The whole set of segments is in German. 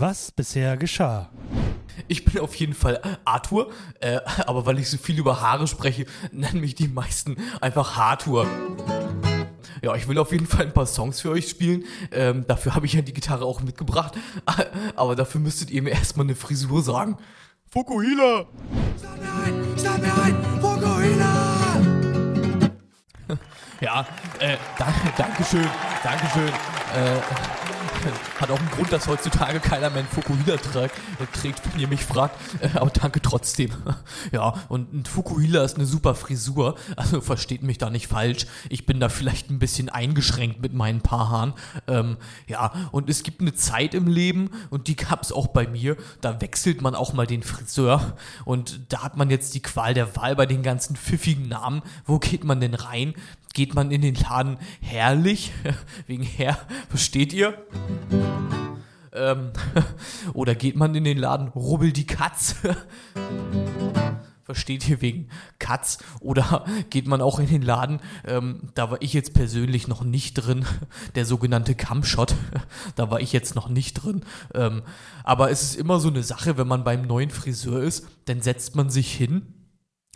Was bisher geschah? Ich bin auf jeden Fall Arthur, äh, aber weil ich so viel über Haare spreche, nennen mich die meisten einfach Hartur. Ja, ich will auf jeden Fall ein paar Songs für euch spielen. Ähm, dafür habe ich ja die Gitarre auch mitgebracht. Aber dafür müsstet ihr mir erstmal eine Frisur sagen. Fukuhila! Schneid mir ein! Fokuhila! Ja, äh, danke, Dankeschön, Dankeschön. Äh, hat auch einen Grund, dass heutzutage keiner mehr einen Fukuhila trägt, äh, trägt, wenn ihr mich fragt. Äh, aber danke trotzdem. Ja, und ein Fukuhila ist eine super Frisur. Also versteht mich da nicht falsch. Ich bin da vielleicht ein bisschen eingeschränkt mit meinen paar Haaren. Ähm, ja, und es gibt eine Zeit im Leben, und die gab es auch bei mir, da wechselt man auch mal den Friseur. Und da hat man jetzt die Qual der Wahl bei den ganzen pfiffigen Namen. Wo geht man denn rein? Geht man in den Laden herrlich? Wegen Herr, versteht ihr? Ähm, oder geht man in den Laden Rubbel die Katz? Versteht ihr wegen Katz? Oder geht man auch in den Laden, ähm, da war ich jetzt persönlich noch nicht drin, der sogenannte Cumshot, da war ich jetzt noch nicht drin. Ähm, aber es ist immer so eine Sache, wenn man beim neuen Friseur ist, dann setzt man sich hin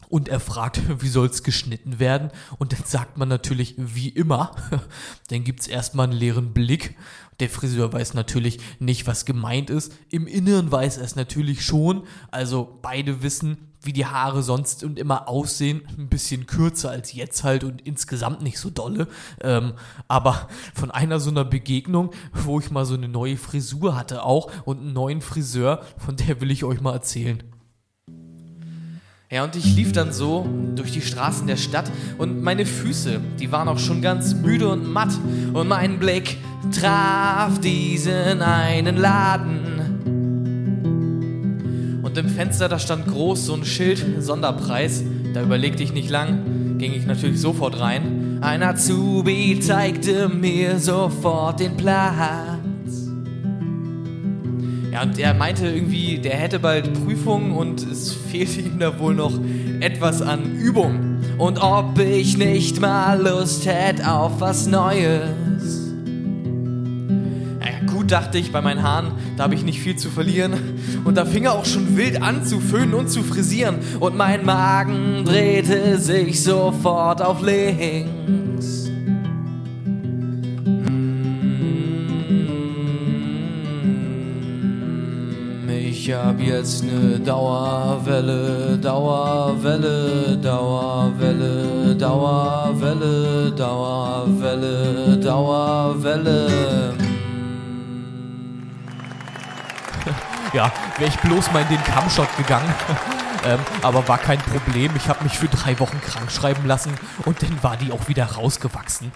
und er fragt, wie soll's geschnitten werden? Und dann sagt man natürlich, wie immer. Dann gibt's erstmal einen leeren Blick. Der Friseur weiß natürlich nicht, was gemeint ist. Im Inneren weiß er es natürlich schon. Also beide wissen, wie die Haare sonst und immer aussehen. Ein bisschen kürzer als jetzt halt und insgesamt nicht so dolle. Ähm, aber von einer so einer Begegnung, wo ich mal so eine neue Frisur hatte auch und einen neuen Friseur, von der will ich euch mal erzählen. Ja, und ich lief dann so durch die Straßen der Stadt und meine Füße, die waren auch schon ganz müde und matt. Und mein Blick traf diesen einen Laden. Und im Fenster, da stand groß so ein Schild, Sonderpreis. Da überlegte ich nicht lang, ging ich natürlich sofort rein. Ein Azubi zeigte mir sofort den Platz. Ja, und er meinte irgendwie, der hätte bald Prüfung und es fehlte ihm da wohl noch etwas an Übung. Und ob ich nicht mal Lust hätte auf was Neues. Ja, gut, dachte ich bei meinen Haaren, da habe ich nicht viel zu verlieren. Und da fing er auch schon wild an zu föhnen und zu frisieren. Und mein Magen drehte sich sofort auf links. Jetzt ne Dauerwelle, Dauerwelle, Dauerwelle, Dauerwelle, Dauerwelle, Dauerwelle. Ja, wäre ich bloß mal in den Kammshot gegangen. ähm, aber war kein Problem. Ich habe mich für drei Wochen krank schreiben lassen und dann war die auch wieder rausgewachsen.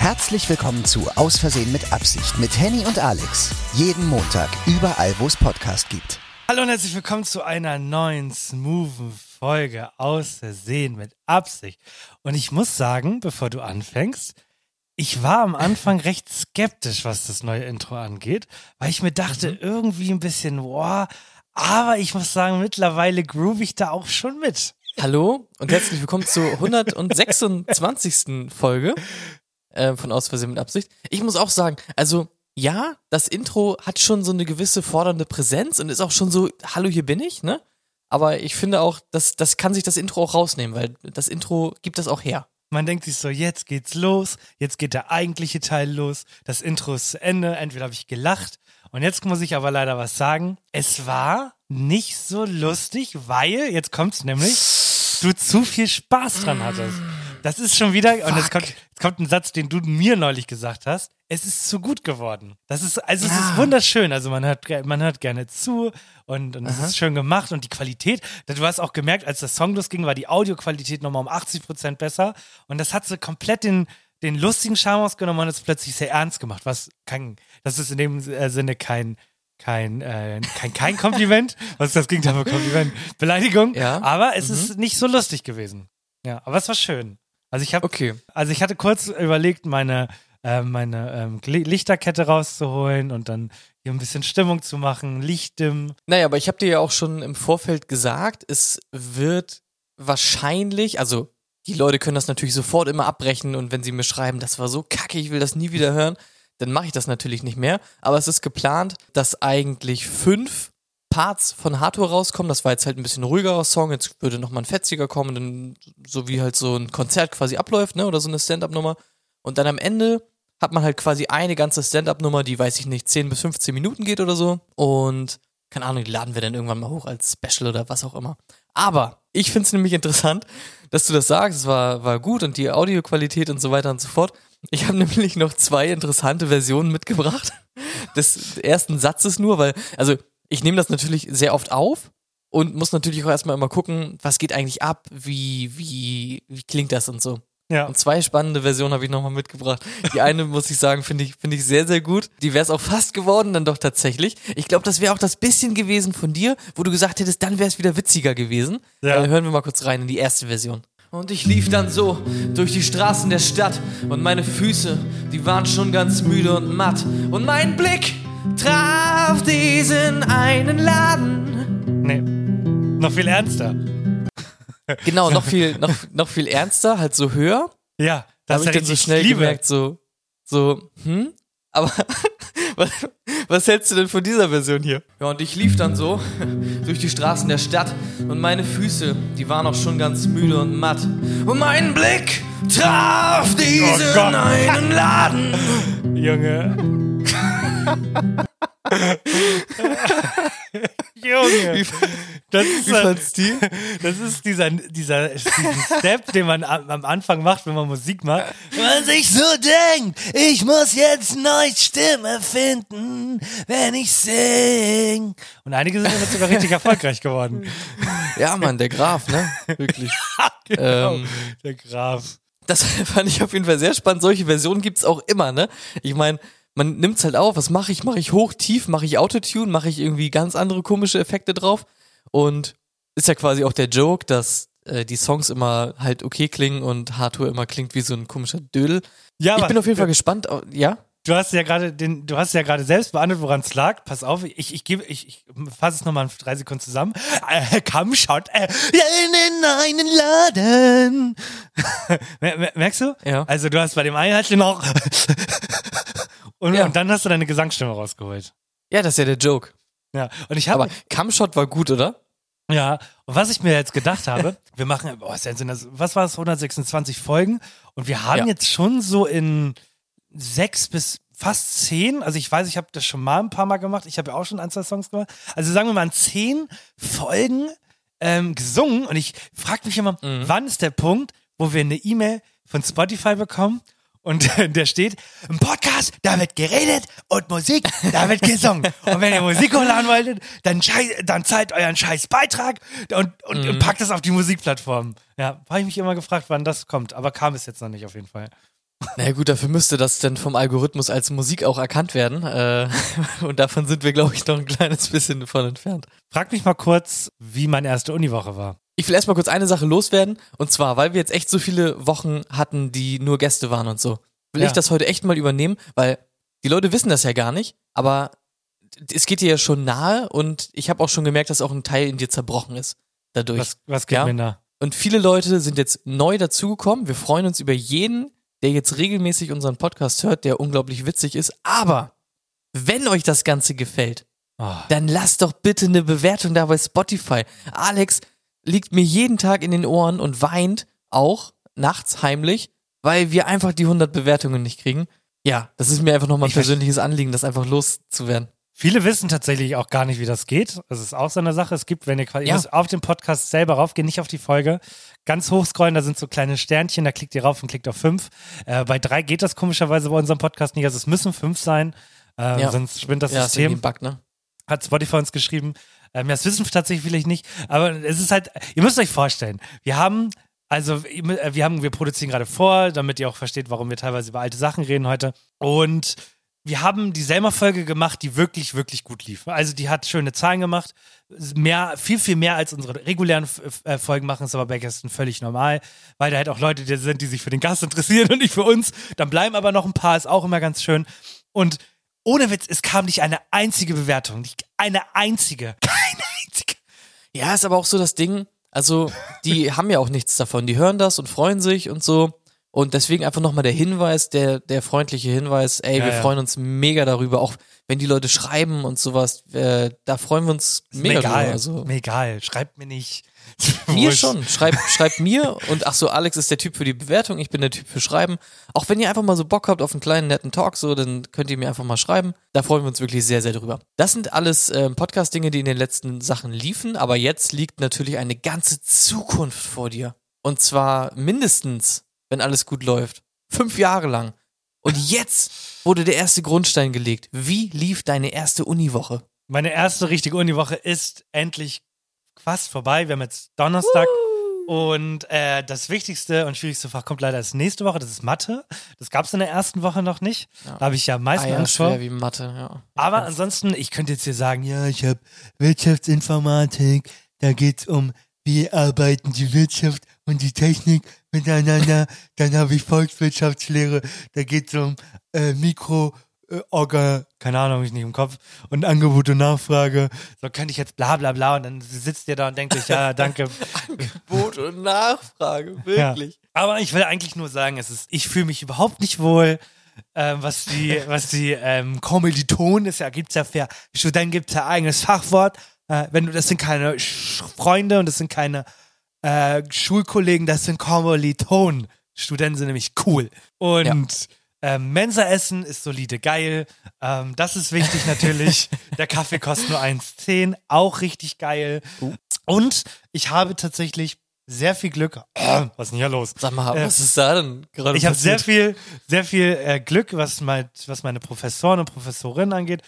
Herzlich willkommen zu Aus Versehen mit Absicht mit Henny und Alex. Jeden Montag, überall, wo es Podcast gibt. Hallo und herzlich willkommen zu einer neuen smoothen Folge aus Versehen mit Absicht. Und ich muss sagen, bevor du anfängst, ich war am Anfang recht skeptisch, was das neue Intro angeht, weil ich mir dachte, irgendwie ein bisschen, boah, aber ich muss sagen, mittlerweile groove ich da auch schon mit. Hallo und herzlich willkommen zur 126. Folge äh, von Aus Versehen mit Absicht. Ich muss auch sagen, also ja, das Intro hat schon so eine gewisse fordernde Präsenz und ist auch schon so, hallo, hier bin ich, ne? Aber ich finde auch, das, das kann sich das Intro auch rausnehmen, weil das Intro gibt das auch her. Man denkt sich so, jetzt geht's los, jetzt geht der eigentliche Teil los, das Intro ist zu Ende, entweder habe ich gelacht und jetzt muss ich aber leider was sagen. Es war nicht so lustig, weil, jetzt kommt's nämlich, du zu viel Spaß dran hattest. Das ist schon wieder, und jetzt kommt, jetzt kommt ein Satz, den du mir neulich gesagt hast. Es ist zu gut geworden. Das ist, also es ist wunderschön. Also man hört, man hört gerne zu und, und es ist schön gemacht und die Qualität. Du hast auch gemerkt, als das Song losging, war die Audioqualität nochmal um 80 Prozent besser und das hat so komplett den, den lustigen Charme ausgenommen und es plötzlich sehr ernst gemacht, was kein, das ist in dem Sinne kein, kein, äh, kein, kein Kompliment. was ist das Gegenteil von Kompliment? Beleidigung. Ja. Aber es ist nicht so lustig gewesen. Ja, aber es war schön. Also ich habe, Okay. also ich hatte kurz überlegt, meine, äh, meine ähm, Lichterkette rauszuholen und dann hier ein bisschen Stimmung zu machen, Licht dimmen. Naja, aber ich habe dir ja auch schon im Vorfeld gesagt, es wird wahrscheinlich, also die Leute können das natürlich sofort immer abbrechen und wenn sie mir schreiben, das war so kacke, ich will das nie wieder hören, dann mache ich das natürlich nicht mehr. Aber es ist geplant, dass eigentlich fünf Parts von Hardcore rauskommen. Das war jetzt halt ein bisschen ruhigerer Song. Jetzt würde nochmal ein fetziger kommen, dann, so wie halt so ein Konzert quasi abläuft, ne? Oder so eine Stand-up-Nummer. Und dann am Ende hat man halt quasi eine ganze Stand-up-Nummer, die, weiß ich nicht, 10 bis 15 Minuten geht oder so. Und keine Ahnung, die laden wir dann irgendwann mal hoch als Special oder was auch immer. Aber ich finde es nämlich interessant, dass du das sagst. Es war, war gut und die Audioqualität und so weiter und so fort. Ich habe nämlich noch zwei interessante Versionen mitgebracht. Des ersten Satzes nur, weil, also ich nehme das natürlich sehr oft auf und muss natürlich auch erstmal immer gucken, was geht eigentlich ab, wie, wie, wie klingt das und so. Ja. Und zwei spannende Versionen habe ich nochmal mitgebracht. Die eine, muss ich sagen, finde ich, finde ich sehr, sehr gut. Die wäre es auch fast geworden, dann doch tatsächlich. Ich glaube, das wäre auch das bisschen gewesen von dir, wo du gesagt hättest, dann wäre es wieder witziger gewesen. Ja. Äh, hören wir mal kurz rein in die erste Version. Und ich lief dann so durch die Straßen der Stadt und meine Füße, die waren schon ganz müde und matt. Und mein Blick traf diesen einen Laden. Nee. Noch viel ernster. Genau, noch viel, noch, noch viel ernster, halt so höher. Ja, Da das habe ich dann so schnell Liebe. gemerkt, so, so, hm? Aber was, was hältst du denn von dieser Version hier? Ja, und ich lief dann so durch die Straßen der Stadt und meine Füße, die waren auch schon ganz müde und matt. Und mein Blick traf diesen Oh einen Laden. Junge. Junge. Das ist, Wie fandst du das ist dieser, dieser diesen Step, den man am am Anfang macht, wenn man Musik macht. Wenn man sich so denkt, ich muss jetzt neue Stimme finden, wenn ich sing. Und einige sind damit sogar richtig erfolgreich geworden. Ja, Mann, der Graf, ne? Wirklich. Genau, Ähm, der Graf. Das fand ich auf jeden Fall sehr spannend. Solche Versionen gibt's auch immer, ne? Ich meine, man nimmt's halt auf. Was mache ich? Mache ich hoch, tief? Mache ich Autotune? Mache ich irgendwie ganz andere komische Effekte drauf? Und ist ja quasi auch der Joke, dass äh, die Songs immer halt okay klingen und Hardcore immer klingt wie so ein komischer Dödel. Ja, ich bin auf jeden Fall gespannt. Ja? Du hast ja gerade den, du hast ja gerade selbst beantwortet, woran es lag. Pass auf, ich, ich gebe, ich, ich fasse es nochmal in drei Sekunden zusammen. Äh, komm, schaut, äh, in einen Laden. Mer- mer- Merkst du? Ja. Also du hast bei dem einen halt noch und, Ja. und dann hast du deine Gesangsstimme rausgeholt. Ja, das ist ja der Joke. Ja. Und ich habe Aber Camshot war gut, oder? ja, und was ich mir jetzt gedacht habe, wir machen, boah, was war das, 126 Folgen und wir haben Ja. jetzt schon so in sechs bis fast zehn, also ich weiß, ich habe das schon mal ein paar Mal gemacht, ich habe ja auch schon ein, zwei Songs gemacht, also sagen wir mal zehn Folgen ähm, gesungen und ich frage mich immer, wann ist der Punkt, wo wir eine E-Mail von Spotify bekommen und der steht, im Podcast, da wird geredet und Musik, da wird gesungen. Und wenn ihr Musik hochladen wolltet, dann, dann zahlt euren scheiß Beitrag und, und, und packt es auf die Musikplattform. Ja, habe ich mich immer gefragt, wann das kommt, aber kam es jetzt noch nicht auf jeden Fall. Na ja, gut, dafür müsste das denn vom Algorithmus als Musik auch erkannt werden. Äh, und davon sind wir, glaube ich, noch ein kleines bisschen davon entfernt. Frag mich mal kurz, wie meine erste Uniwoche war. Ich will erstmal kurz eine Sache loswerden. Und zwar, weil wir jetzt echt so viele Wochen hatten, die nur Gäste waren und so, will Ja. ich das heute echt mal übernehmen, weil die Leute wissen das ja gar nicht, aber es geht dir ja schon nahe und ich habe auch schon gemerkt, dass auch ein Teil in dir zerbrochen ist dadurch. Was, was geht Ja. mir da? Und viele Leute sind jetzt neu dazugekommen. Wir freuen uns über jeden, der jetzt regelmäßig unseren Podcast hört, der unglaublich witzig ist. Aber wenn euch das Ganze gefällt, Oh. dann lasst doch bitte eine Bewertung da bei Spotify. Alex liegt mir jeden Tag in den Ohren und weint auch nachts heimlich, weil wir einfach die 100 Bewertungen nicht kriegen. Ja, das ist mir einfach nochmal ein Ich persönliches Anliegen, das einfach loszuwerden. Viele wissen tatsächlich auch gar nicht, wie das geht. Das ist auch so eine Sache. Es gibt, wenn ihr quasi Ja. auf den Podcast selber raufgehen, nicht auf die Folge, ganz hochscrollen, da sind so kleine Sternchen, da klickt ihr rauf und klickt auf fünf. Äh, bei drei geht das komischerweise bei unserem Podcast nicht. Also es müssen fünf sein, äh, Ja. sonst spinnt das Ja, ist System. ein Bug, ne? Hat Spotify uns geschrieben. Ähm, das wissen tatsächlich vielleicht nicht. Aber es ist halt, ihr müsst euch vorstellen, wir haben Also äh, wir haben, wir produzieren gerade vor, damit ihr auch versteht, warum wir teilweise über alte Sachen reden heute. Und wir haben die Selma-Folge gemacht, die wirklich, wirklich gut lief. Also die hat schöne Zahlen gemacht. Mehr, viel, viel mehr als unsere regulären äh, Folgen machen, ist aber bei Gästen völlig normal, weil da halt auch Leute sind, die sich für den Gast interessieren und nicht für uns. Dann bleiben aber noch ein paar, ist auch immer ganz schön. Und ohne Witz, es kam nicht eine einzige Bewertung. Nicht eine einzige. Keine einzige. Ja, ist aber auch so das Ding. Also, die haben ja auch nichts davon. Die hören das und freuen sich und so. Und deswegen einfach nochmal der Hinweis, der, der freundliche Hinweis, ey, Ja, wir ja. freuen uns mega darüber, auch wenn die Leute schreiben und sowas, äh, da freuen wir uns Ist mega mir egal. drüber. Also, Mir egal. Schreibt mir nicht. mir schon. Schreibt, schreibt mir und ach so, Alex ist der Typ für die Bewertung, ich bin der Typ für Schreiben. Auch wenn ihr einfach mal so Bock habt auf einen kleinen netten Talk, so, dann könnt ihr mir einfach mal schreiben. Da freuen wir uns wirklich sehr, sehr drüber. Das sind alles ähm, Podcast-Dinge, die in den letzten Sachen liefen, aber jetzt liegt natürlich eine ganze Zukunft vor dir. Und zwar mindestens, wenn alles gut läuft, fünf Jahre lang. Und jetzt wurde der erste Grundstein gelegt. Wie lief deine erste Uniwoche? Meine erste richtige Uniwoche ist endlich fast vorbei. Wir haben jetzt Donnerstag. Und äh, das wichtigste und schwierigste Fach kommt leider erst nächste Woche. Das ist Mathe. Das gab es in der ersten Woche noch nicht. Ja. Da habe ich ja am meisten Ah ja, Angst vor. wie Mathe, ja. Aber ansonsten, ich könnte jetzt hier sagen, ja, ich habe Wirtschaftsinformatik. Da geht's um, wie arbeiten die Wirtschaft und die Technik miteinander. Dann habe ich Volkswirtschaftslehre. Da geht's um äh, Mikro, äh, Orga, keine Ahnung, hab ich nicht im Kopf. Und Angebot und Nachfrage. So könnte ich jetzt bla bla bla. Und dann sitzt ihr da und denkt euch, ja, danke. Angebot und Nachfrage, wirklich. Ja. Aber ich will eigentlich nur sagen, es ist, ich fühle mich überhaupt nicht wohl. Ähm, was die, was die ähm, Kommilitonen ist, ja, gibt's ja für Studenten gibt's ja eigenes Fachwort. Äh, wenn du, das sind keine Sch Freunde und das sind keine äh, Schulkollegen, das sind Kommilitonen. Studenten sind nämlich cool. Und ähm, Mensa-Essen ist solide geil. Ähm, das ist wichtig natürlich. Der Kaffee kostet nur 1,10. Auch richtig geil. Und ich habe tatsächlich sehr viel Glück. was ist denn hier los? Sag mal, Äh, was ist da denn gerade Ich habe sehr viel, sehr viel äh, Glück, was, mein, was meine Professoren und Professorinnen angeht.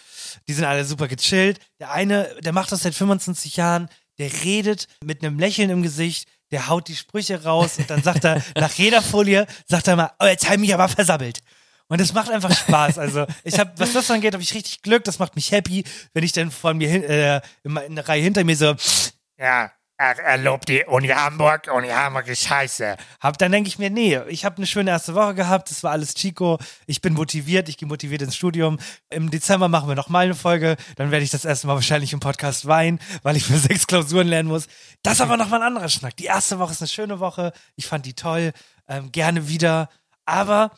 Die sind alle super gechillt. Der eine, der macht das seit 25 Jahren, der redet mit einem Lächeln im Gesicht, der haut die Sprüche raus und dann sagt er nach jeder Folie, sagt er mal, oh, jetzt habe ich mich aber versammelt. Und es macht einfach Spaß. Also ich habe, was das angeht, habe ich richtig Glück. Das macht mich happy, wenn ich dann von mir hin, äh, in in der Reihe hinter mir so, ja, er, er lobt die Uni Hamburg, Uni Hamburg ist scheiße. Hab, dann denke ich mir, nee, ich habe eine schöne erste Woche gehabt, das war alles Chico, ich bin motiviert, ich gehe motiviert ins Studium. Im Dezember machen wir noch mal eine Folge, dann werde ich das erste Mal wahrscheinlich im Podcast weinen, weil ich für sechs Klausuren lernen muss. Das ist aber noch mal ein anderer Schnack. Die erste Woche ist eine schöne Woche, ich fand die toll, ähm, gerne wieder, aber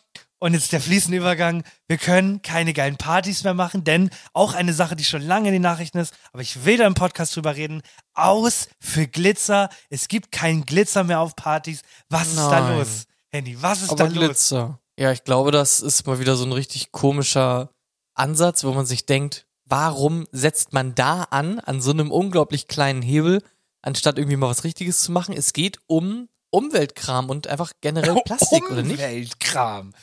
und jetzt der fließende Übergang. Wir können keine geilen Partys mehr machen, denn auch eine Sache, die schon lange in den Nachrichten ist, aber ich will da im Podcast drüber reden. Aus für Glitzer. Es gibt keinen Glitzer mehr auf Partys. Was ist da los? Handy, was ist Aber da los? Glitzer. Ja, ich glaube, das ist mal wieder so ein richtig komischer Ansatz, wo man sich denkt, warum setzt man da an, an so einem unglaublich kleinen Hebel, anstatt irgendwie mal was Richtiges zu machen? Es geht um Umweltkram und einfach generell Plastik, oder nicht? Umweltkram.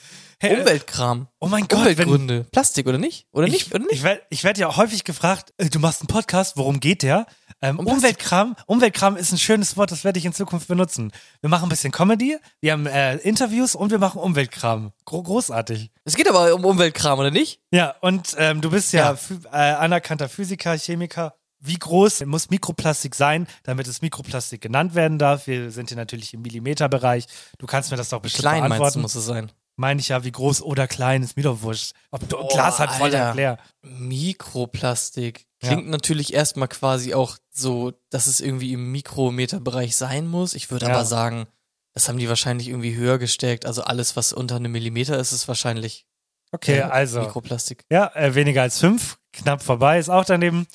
Hey, äh, Umweltkram. Oh mein Gott, wenn, Umweltgründe. Plastik, oder nicht? Oder nicht? ich, oder nicht? ich werde ich werd ja häufig gefragt, äh, du machst einen Podcast, worum geht der? Ähm, Um. Umweltkram, Umweltkram ist ein schönes Wort, das werde ich in Zukunft benutzen. Wir machen ein bisschen Comedy, wir haben äh, Interviews und wir machen Umweltkram. Gro großartig. Es geht aber um Umweltkram, oder nicht? Ja, und ähm, du bist ja, Ja. Äh, anerkannter Physiker, Chemiker. Wie groß muss Mikroplastik sein, damit es Mikroplastik genannt werden darf? Wir sind hier natürlich im Millimeterbereich. Du kannst mir das doch bestimmt Klein beantworten. muss es sein. Meine ich ja, wie groß oder klein, ist mir doch wurscht. Ob du Glas hat voll leer. Mikroplastik. Klingt natürlich erstmal quasi auch so, dass es irgendwie im Mikrometerbereich sein muss. Ich würde Ja. aber sagen, das haben die wahrscheinlich irgendwie höher gesteckt. Also alles, was unter einem Millimeter ist, ist wahrscheinlich Okay, äh, also. Mikroplastik. Ja, äh, weniger als fünf, knapp vorbei, ist auch daneben.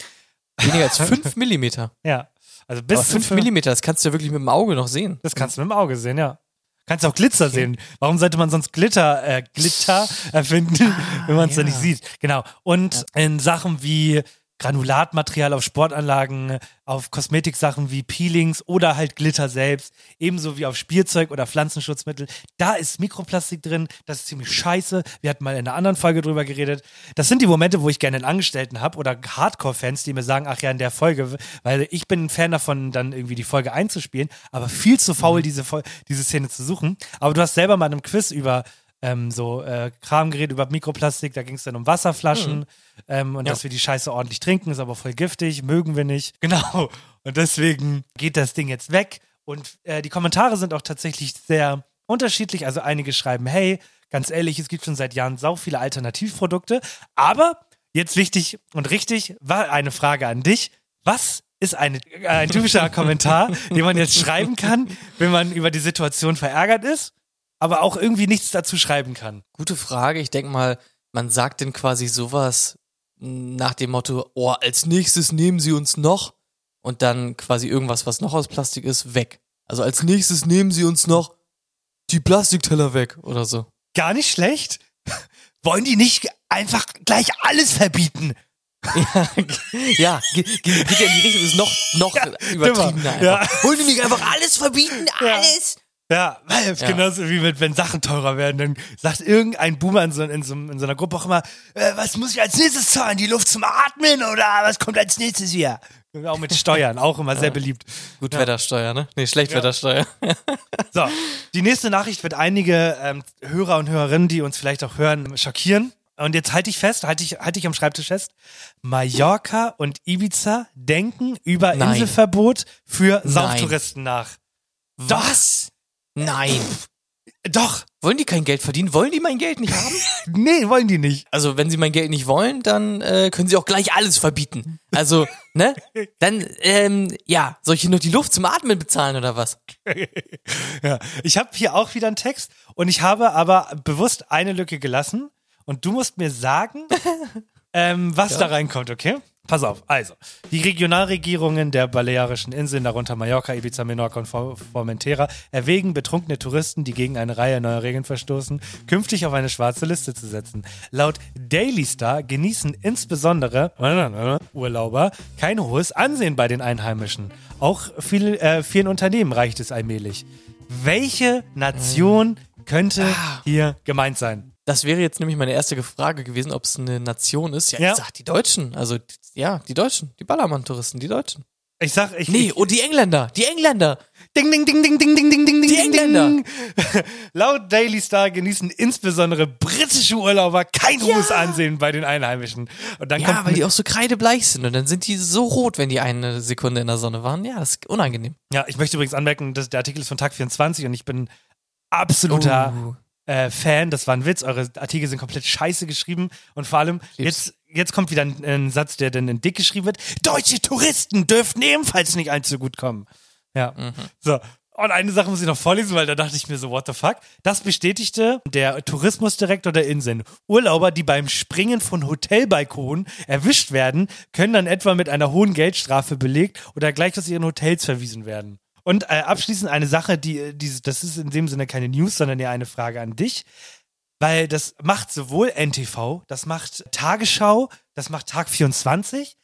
Weniger als fünf Millimeter. Ja, also Aber bis fünf fünf Millimeter, das kannst du ja wirklich mit dem Auge noch sehen. Das kannst du mit dem Auge sehen, ja. Kannst auch Glitzer sehen. Warum sollte man sonst Glitter, äh, Glitter erfinden, wenn man es ja. da nicht sieht? Genau. Und in Sachen wie Granulatmaterial auf Sportanlagen, auf Kosmetiksachen wie Peelings oder halt Glitter selbst, ebenso wie auf Spielzeug oder Pflanzenschutzmittel. Da ist Mikroplastik drin, das ist ziemlich scheiße. Wir hatten mal in einer anderen Folge drüber geredet. Das sind die Momente, wo ich gerne einen Angestellten habe oder Hardcore-Fans, die mir sagen, ach ja, in der Folge, weil ich bin ein Fan davon, dann irgendwie die Folge einzuspielen, aber viel zu faul, diese, Fol- diese Szene zu suchen. Aber du hast selber mal in einem Quiz über ähm, so äh, Kram geredet über Mikroplastik, da ging es dann um Wasserflaschen ähm, und dass wir die Scheiße ordentlich trinken, ist aber voll giftig, mögen wir nicht. Genau. Und deswegen geht das Ding jetzt weg. Und äh, die Kommentare sind auch tatsächlich sehr unterschiedlich. Also einige schreiben, hey, ganz ehrlich, es gibt schon seit Jahren sau viele Alternativprodukte. Aber jetzt wichtig und richtig war eine Frage an dich. Was ist eine, äh, ein typischer Kommentar, den man jetzt schreiben kann, wenn man über die Situation verärgert ist, aber auch irgendwie nichts dazu schreiben kann? Gute Frage. Ich denke mal, man sagt denn quasi sowas nach dem Motto, oh, als nächstes nehmen sie uns noch und dann quasi irgendwas, was noch aus Plastik ist, weg. Also als nächstes nehmen sie uns noch die Plastikteller weg oder so. Gar nicht schlecht. Wollen die nicht einfach gleich alles verbieten? ja, ge- geht ja in die Richtung, ist noch, noch übertriebener einfach. Ja. Wollen die nicht einfach alles verbieten? Alles? Ja, weil es Ja. genauso wie mit, wenn Sachen teurer werden, dann sagt irgendein Boomer in so, in so, in so einer Gruppe auch immer, äh, was muss ich als nächstes zahlen? Die Luft zum Atmen oder was kommt als nächstes hier? Auch mit Steuern, auch immer sehr beliebt. Gutwettersteuer, ne? Nee, Schlechtwettersteuer. So, die nächste Nachricht wird einige ähm, Hörer und Hörerinnen, die uns vielleicht auch hören, schockieren. Und jetzt halte ich fest, halte ich, halte ich am Schreibtisch fest. Mallorca und Ibiza denken über Nein. Inselverbot für. Sauftouristen nach. Was? Nein. Doch, Wollen die kein Geld verdienen? Wollen die mein Geld nicht haben? nee, wollen die nicht. Also, wenn sie mein Geld nicht wollen, dann äh, können sie auch gleich alles verbieten. Also, ne? Dann, ähm, ja, soll ich hier nur die Luft zum Atmen bezahlen oder was? Ja, ich habe hier auch wieder einen Text und ich habe aber bewusst eine Lücke gelassen und du musst mir sagen, ähm, was da reinkommt, okay? Pass auf, also, die Regionalregierungen der Balearischen Inseln, darunter Mallorca, Ibiza, Menorca und For- Formentera, erwägen, betrunkene Touristen, die gegen eine Reihe neuer Regeln verstoßen, künftig auf eine schwarze Liste zu setzen. Laut Daily Star genießen insbesondere Urlauber kein hohes Ansehen bei den Einheimischen. Auch viel, äh, vielen Unternehmen reicht es allmählich. Welche Nation könnte hier gemeint sein? Das wäre jetzt nämlich meine erste Frage gewesen, ob es eine Nation ist. Ja, Ja. ich sag die Deutschen. Also, ja, die Deutschen. Die Ballermann-Touristen, die Deutschen. Ich sag, ich. Nee, und die Engländer. Die Engländer. Ding, ding, ding, ding, ding, ding, ding, ding, Die ding, Engländer. ding. Laut Daily Star genießen insbesondere britische Urlauber kein hohes Ansehen bei den Einheimischen. Und dann Ja, kommt weil die auch so kreidebleich sind. Und dann sind die so rot, wenn die eine Sekunde in der Sonne waren. Ja, das ist unangenehm. Ja, ich möchte übrigens anmerken, dass der Artikel ist von Tag 24 und ich bin absoluter Uh. Äh, Fan. Das war ein Witz. Eure Artikel sind komplett scheiße geschrieben. Und vor allem, Lieb's. jetzt, jetzt kommt wieder ein, ein Satz, der dann in dick geschrieben wird. Deutsche Touristen dürften ebenfalls nicht allzu gut kommen. Ja. So. Und eine Sache muss ich noch vorlesen, weil da dachte ich mir so, what the fuck? Das bestätigte der Tourismusdirektor der Inseln. Urlauber, die beim Springen von Hotelbalkonen erwischt werden, können dann etwa mit einer hohen Geldstrafe belegt oder gleich aus ihren Hotels verwiesen werden. Und äh, abschließend eine Sache, die, die, das ist in dem Sinne keine News, sondern eher eine Frage an dich. Weil das macht sowohl NTV, das macht Tagesschau, das macht Tag 24.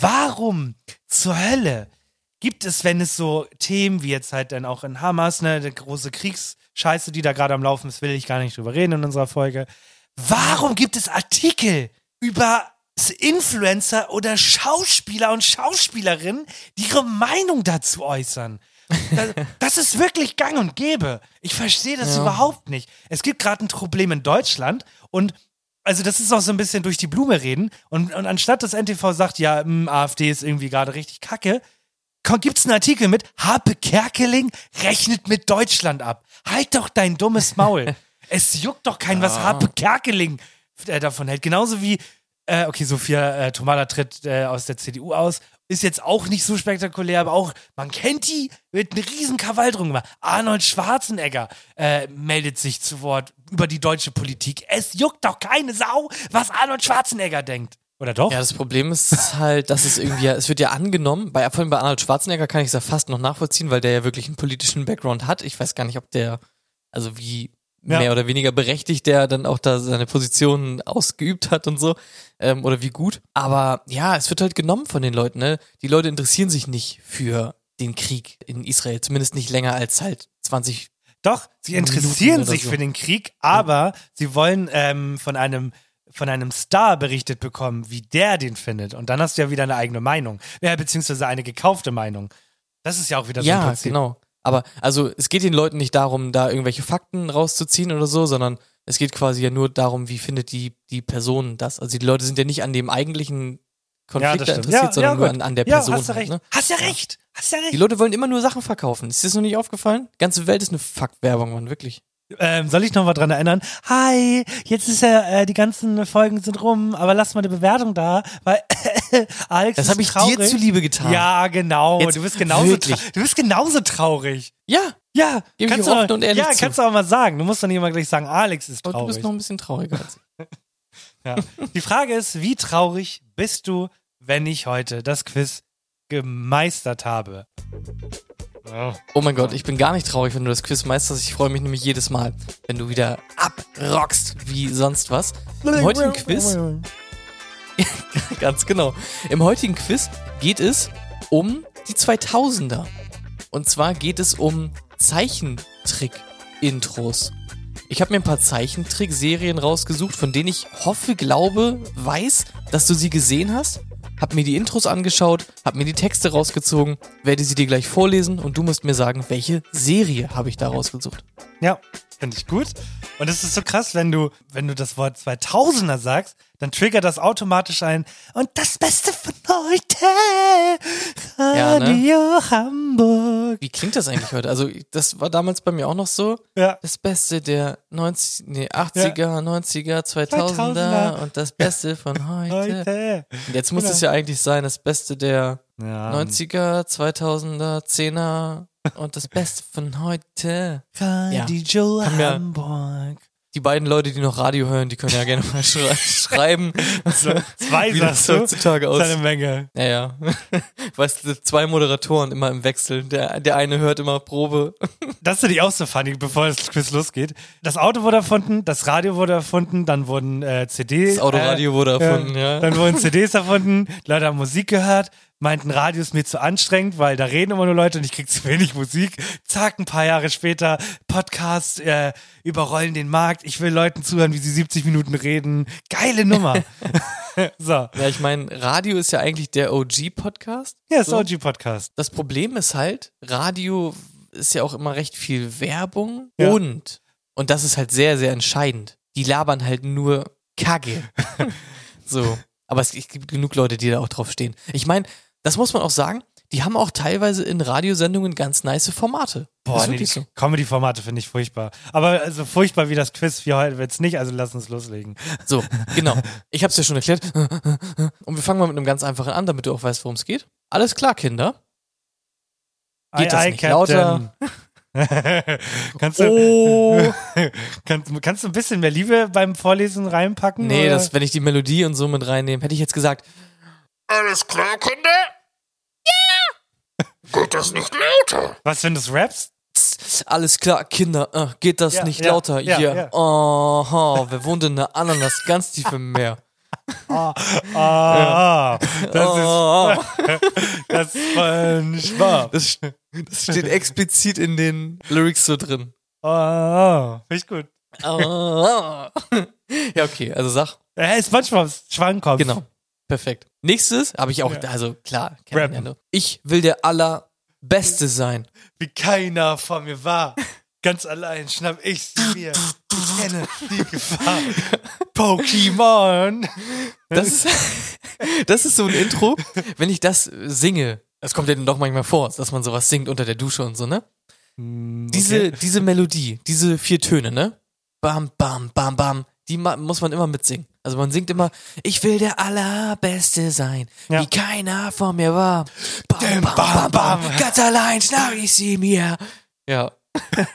Warum zur Hölle gibt es, wenn es so Themen wie jetzt halt dann auch in Hamas, ne, die große Kriegsscheiße, die da gerade am Laufen ist, will ich gar nicht drüber reden in unserer Folge. Warum gibt es Artikel über Influencer oder Schauspieler und Schauspielerinnen, die ihre Meinung dazu äußern? Das, das ist wirklich gang und gäbe. Ich verstehe das überhaupt nicht. Es gibt gerade ein Problem in Deutschland und also das ist auch so ein bisschen durch die Blume reden. Und, und anstatt dass NTV sagt, ja, mh, AfD ist irgendwie gerade richtig kacke, gibt es einen Artikel mit Harpe Kerkeling rechnet mit Deutschland ab. Halt doch dein dummes Maul. es juckt doch keinen, was Harpe Kerkeling äh, davon hält. Genauso wie, äh, okay, Sophia äh, Tomala tritt äh, aus der CDU aus. Ist jetzt auch nicht so spektakulär, aber auch, man kennt die, wird eine riesen drum gemacht. Arnold Schwarzenegger äh, meldet sich zu Wort über die deutsche Politik. Es juckt doch keine Sau, was Arnold Schwarzenegger denkt. Oder doch? Ja, das Problem ist halt, dass es irgendwie, es wird ja angenommen, bei, vor allem bei Arnold Schwarzenegger kann ich es ja fast noch nachvollziehen, weil der ja wirklich einen politischen Background hat. Ich weiß gar nicht, ob der, also wie Ja. mehr oder weniger berechtigt der dann auch da seine Position ausgeübt hat und so. Ähm, oder wie gut. Aber ja, es wird halt genommen von den Leuten, ne? Die Leute interessieren sich nicht für den Krieg in Israel, zumindest nicht länger als halt 20 Doch, sie interessieren sich so. für den Krieg, aber sie wollen ähm, von einem von einem Star berichtet bekommen, wie der den findet. Und dann hast du ja wieder eine eigene Meinung. Ja, beziehungsweise eine gekaufte Meinung. Das ist ja auch wieder so ein Ja, Prinzip. genau. Aber also es geht den Leuten nicht darum, da irgendwelche Fakten rauszuziehen oder so, sondern es geht quasi ja nur darum, wie findet die, die Person das. Also die Leute sind ja nicht an dem eigentlichen Konflikt stimmt. interessiert, Ja, sondern ja, nur an, an der Ja, Person. hast du halt, recht. ne? Hast ja recht. Hast ja Die recht. Leute wollen immer nur Sachen verkaufen. Ist dir das noch nicht aufgefallen? Die ganze Welt ist eine Fuck-Werbung, Mann, wirklich. Ähm, soll ich noch mal dran erinnern? Hi, jetzt ist ja, äh, die ganzen Folgen sind rum, aber lass mal eine Bewertung da, weil Alex Das habe ich traurig. dir zuliebe getan. Ja, genau. Jetzt du bist genauso du bist genauso traurig. Ja, Ja, Geb ich kannst offen du, und ehrlich ja, zu. kannst du auch mal sagen. Du musst doch nicht immer gleich sagen, Alex ist aber du traurig. bist noch ein bisschen trauriger als ich. Ja. Die Frage ist, wie traurig bist du, wenn ich heute das Quiz gemeistert habe? Oh. Mein Gott, ich bin gar nicht traurig, wenn du das Quiz meisterst. Ich freue mich nämlich jedes Mal, wenn du wieder abrockst wie sonst was. Im heutigen Quiz Ganz genau. Im heutigen Quiz geht es um die 2000er. Und zwar geht es um Zeichentrick-Intros. Ich habe mir ein paar Zeichentrick-Serien rausgesucht, von denen ich hoffe, glaube, weiß, dass du sie gesehen hast. Hab mir die Intros angeschaut, hab mir die Texte rausgezogen, werde sie dir gleich vorlesen und du musst mir sagen, welche Serie habe ich da rausgesucht. Ja, finde ich gut. Und es ist so krass, wenn du, wenn du das Wort 2000er sagst, dann triggert das automatisch ein. Und das Beste von heute, Ja, ne? Radio Hamburg. Wie klingt das eigentlich heute? Also, das war damals bei mir auch noch so. Ja, Das Beste der 90, nee, 80er, 90er, 2000er 2000er. und das Beste von heute. heute. Und jetzt muss Genau. es ja eigentlich sein, das Beste der Ja. 90er, 2000er, 10er und das Beste von heute. Radio Haben wir- Hamburg. Die beiden Leute, die noch Radio hören, die können ja gerne mal schrei schreiben, zwei wie das sagst du? heutzutage Das ist eine. Menge. Ja, ja. Weißt du, zwei Moderatoren immer im Wechsel. Der, der eine hört immer Probe. Das finde ich auch so funny, bevor das Quiz losgeht. Das Auto wurde erfunden, das Radio wurde erfunden, dann wurden äh, CDs. Das Autoradio wurde erfunden, ja. Dann wurden CDs erfunden, Leute haben Musik gehört, meinten, Radio ist mir zu anstrengend, weil da reden immer nur Leute und ich krieg zu wenig Musik. Zack, ein paar Jahre später, Podcasts äh, überrollen den Markt. Ich will Leuten zuhören, wie sie 70 Minuten reden. Geile Nummer. so. Ja, ich meine, Radio ist ja eigentlich der OG-Podcast. Ja, ist So. OG-Podcast. Das Problem ist halt, Radio ist ja auch immer recht viel Werbung Ja. und, und das ist halt sehr, sehr entscheidend. Die labern halt nur Kacke. so. Aber es gibt genug Leute, die da auch drauf stehen. Ich meine, das muss man auch sagen, die haben auch teilweise in Radiosendungen ganz nice Formate. Boah, nee, die so. Comedy-Formate finde ich furchtbar. Aber also furchtbar wie das Quiz für heute wird's nicht, also lass uns loslegen. So, genau. Ich habe es ja schon erklärt. Und wir fangen mal mit einem ganz einfachen an, damit du auch weißt, worum es geht. Alles klar, Kinder. Geht das nicht lauter? kannst, du, Oh. kannst, kannst du ein bisschen mehr Liebe beim Vorlesen reinpacken? Nee, oder? das, wenn ich die Melodie und so mit reinnehme, hätte ich jetzt gesagt, Alles klar, Kinder? Geht das nicht lauter? Was, wenn du es rappst? "Tss, alles klar, Kinder, äh, geht das Ja, nicht ja, lauter? ja, Yeah. ja. Aha, wer wohnt in der Ananas ganz tief im Meer? Ah, das Oh, ist das ist SpongeBob. das, das steht explizit in den Lyrics so drin. Oh, finde ich gut. Ah. ja, okay, also sag, Hey, SpongeBobs Schwankopf. genau, perfekt. Nächstes habe ich auch, Ja. also klar, ja ich will der allerbeste sein. Wie keiner vor mir war. Ganz allein schnapp ich sie mir. Ich kenne die Gefahr. Pokémon. Das ist, das ist so ein Intro, wenn ich das singe. Das kommt ja dann doch manchmal vor, dass man sowas singt unter der Dusche und so, ne? Diese, diese Melodie, diese vier Töne, ne? Bam, bam, bam, bam. Die muss man immer mitsingen. Also man singt immer, ich will der Allerbeste sein, Ja. wie keiner vor mir war. Bam, bam, bam, bam, bam, ganz allein schnapp ich sie mir. Ja.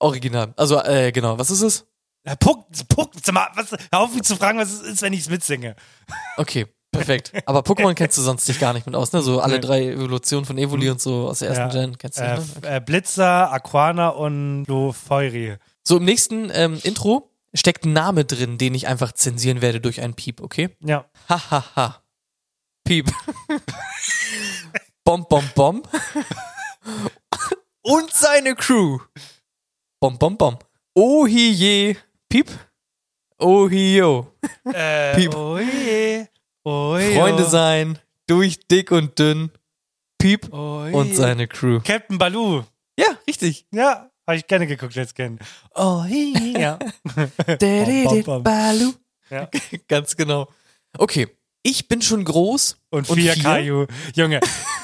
Original. Also, äh, genau. Was ist es? Ja, Puck, Puck, mal, was, hör auf mich zu fragen, was es ist, wenn ich es mitsinge. Okay, perfekt. Aber Pokémon kennst du sonst dich gar nicht mit aus, ne? So alle drei Evolutionen von Evoli und so aus der ersten Ja. Gen kennst du Äh, nicht, ne? f- äh, Blitzer, Aquana und Lofeuri. So, im nächsten ähm, Intro steckt ein Name drin, den ich einfach zensieren werde durch einen Piep, okay? Ja. Hahaha. Ha, ha. Piep. bom, bom, bom. Und seine Crew. Bom, bom, bom. Oh hi je. Piep. Oh hi yo. Äh, Piep. Oh je. Oh je. Freunde sein. Durch dick und dünn. Piep. Oh je. Und seine Crew. Captain Baloo. Ja, richtig. Ja, habe ich gerne geguckt jetzt kennen. Oh je. Ja. Dä-dä-dä, bam. Balu. Ja. Ganz genau. Okay. Ich bin schon groß. Und vier vier? Kaju. Junge,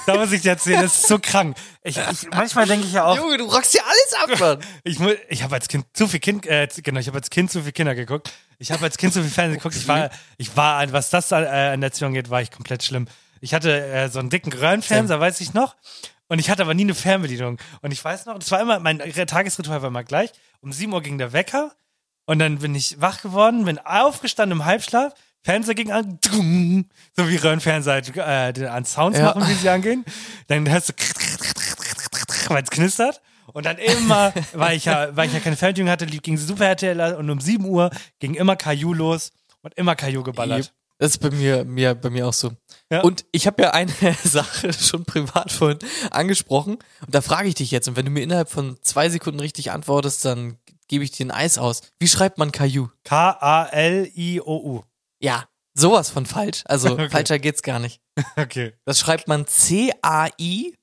da muss ich dir erzählen, das ist so krank. Ich, ich, manchmal denke ich ja auch, Junge, du rockst ja alles ab, Mann. ich, ich habe als Kind zu viel Kind, äh, genau, ich habe als Kind zu viel Kinder geguckt. Ich habe als Kind zu viel Fernsehen geguckt. Ich war, ich war, was das an, äh, an Erziehung geht, war ich komplett schlimm. Ich hatte äh, so einen dicken Röhrenfernseher, weiß ich noch. Und ich hatte aber nie eine Fernbedienung. Und ich weiß noch, das war immer, mein Tagesritual war immer gleich. Um 7 Uhr ging der Wecker. Und dann bin ich wach geworden, bin aufgestanden im Halbschlaf. Fernseher ging an, so wie Röhrenfernseher äh, an Sounds Ja. machen, wie sie angehen. Dann hörst du, weil es knistert. Und dann immer, weil ich ja, weil ich ja keine Fernbedienung hatte, ging Super RTL und um 7 Uhr ging immer Caillou los und immer Caillou geballert. Das ist bei mir, mir, bei mir auch so. Ja. Und ich habe ja eine Sache schon privat vorhin angesprochen. Und da frage ich dich jetzt, und wenn du mir innerhalb von zwei Sekunden richtig antwortest, dann gebe ich dir ein Eis aus. Wie schreibt man Caillou? K-A-L-I-O-U. Ja, sowas von falsch. Also Okay. falscher geht's gar nicht. Okay. Das schreibt man C-A-I-L-L-O-U.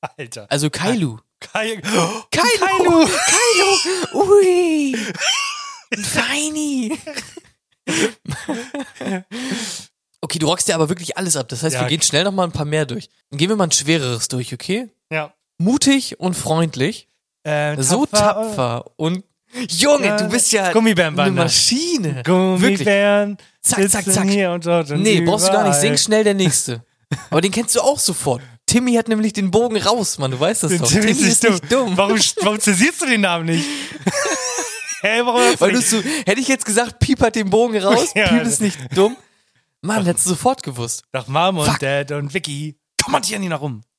Alter. Also Kailu. Kai Kailu! Kailu! Ui! Feini! Okay, du rockst dir aber wirklich alles ab. Das heißt, Ja. wir gehen schnell noch mal ein paar mehr durch. Dann gehen wir mal ein schwereres durch, okay? Ja. Mutig und freundlich. Äh, so tapfer und Junge, du bist ja eine. Maschine. Gummibären. Zack, zack, zack. Hier und dort und Nee, brauchst du gar nicht. Sing schnell der nächste. Aber den kennst du auch sofort. Timmy hat nämlich den Bogen raus, Mann. Du weißt das Den doch. Timmy Timmy ist nicht dumm. Warum, warum zensierst du den Namen nicht? hey, warum hast du Weil du so, hätte ich jetzt gesagt, Piep hat den Bogen raus, Ja. Piep ist nicht dumm. Mann, hättest du sofort gewusst. Doch Mom und Fuck. Dad und Vicky kommentieren ihn nach rum.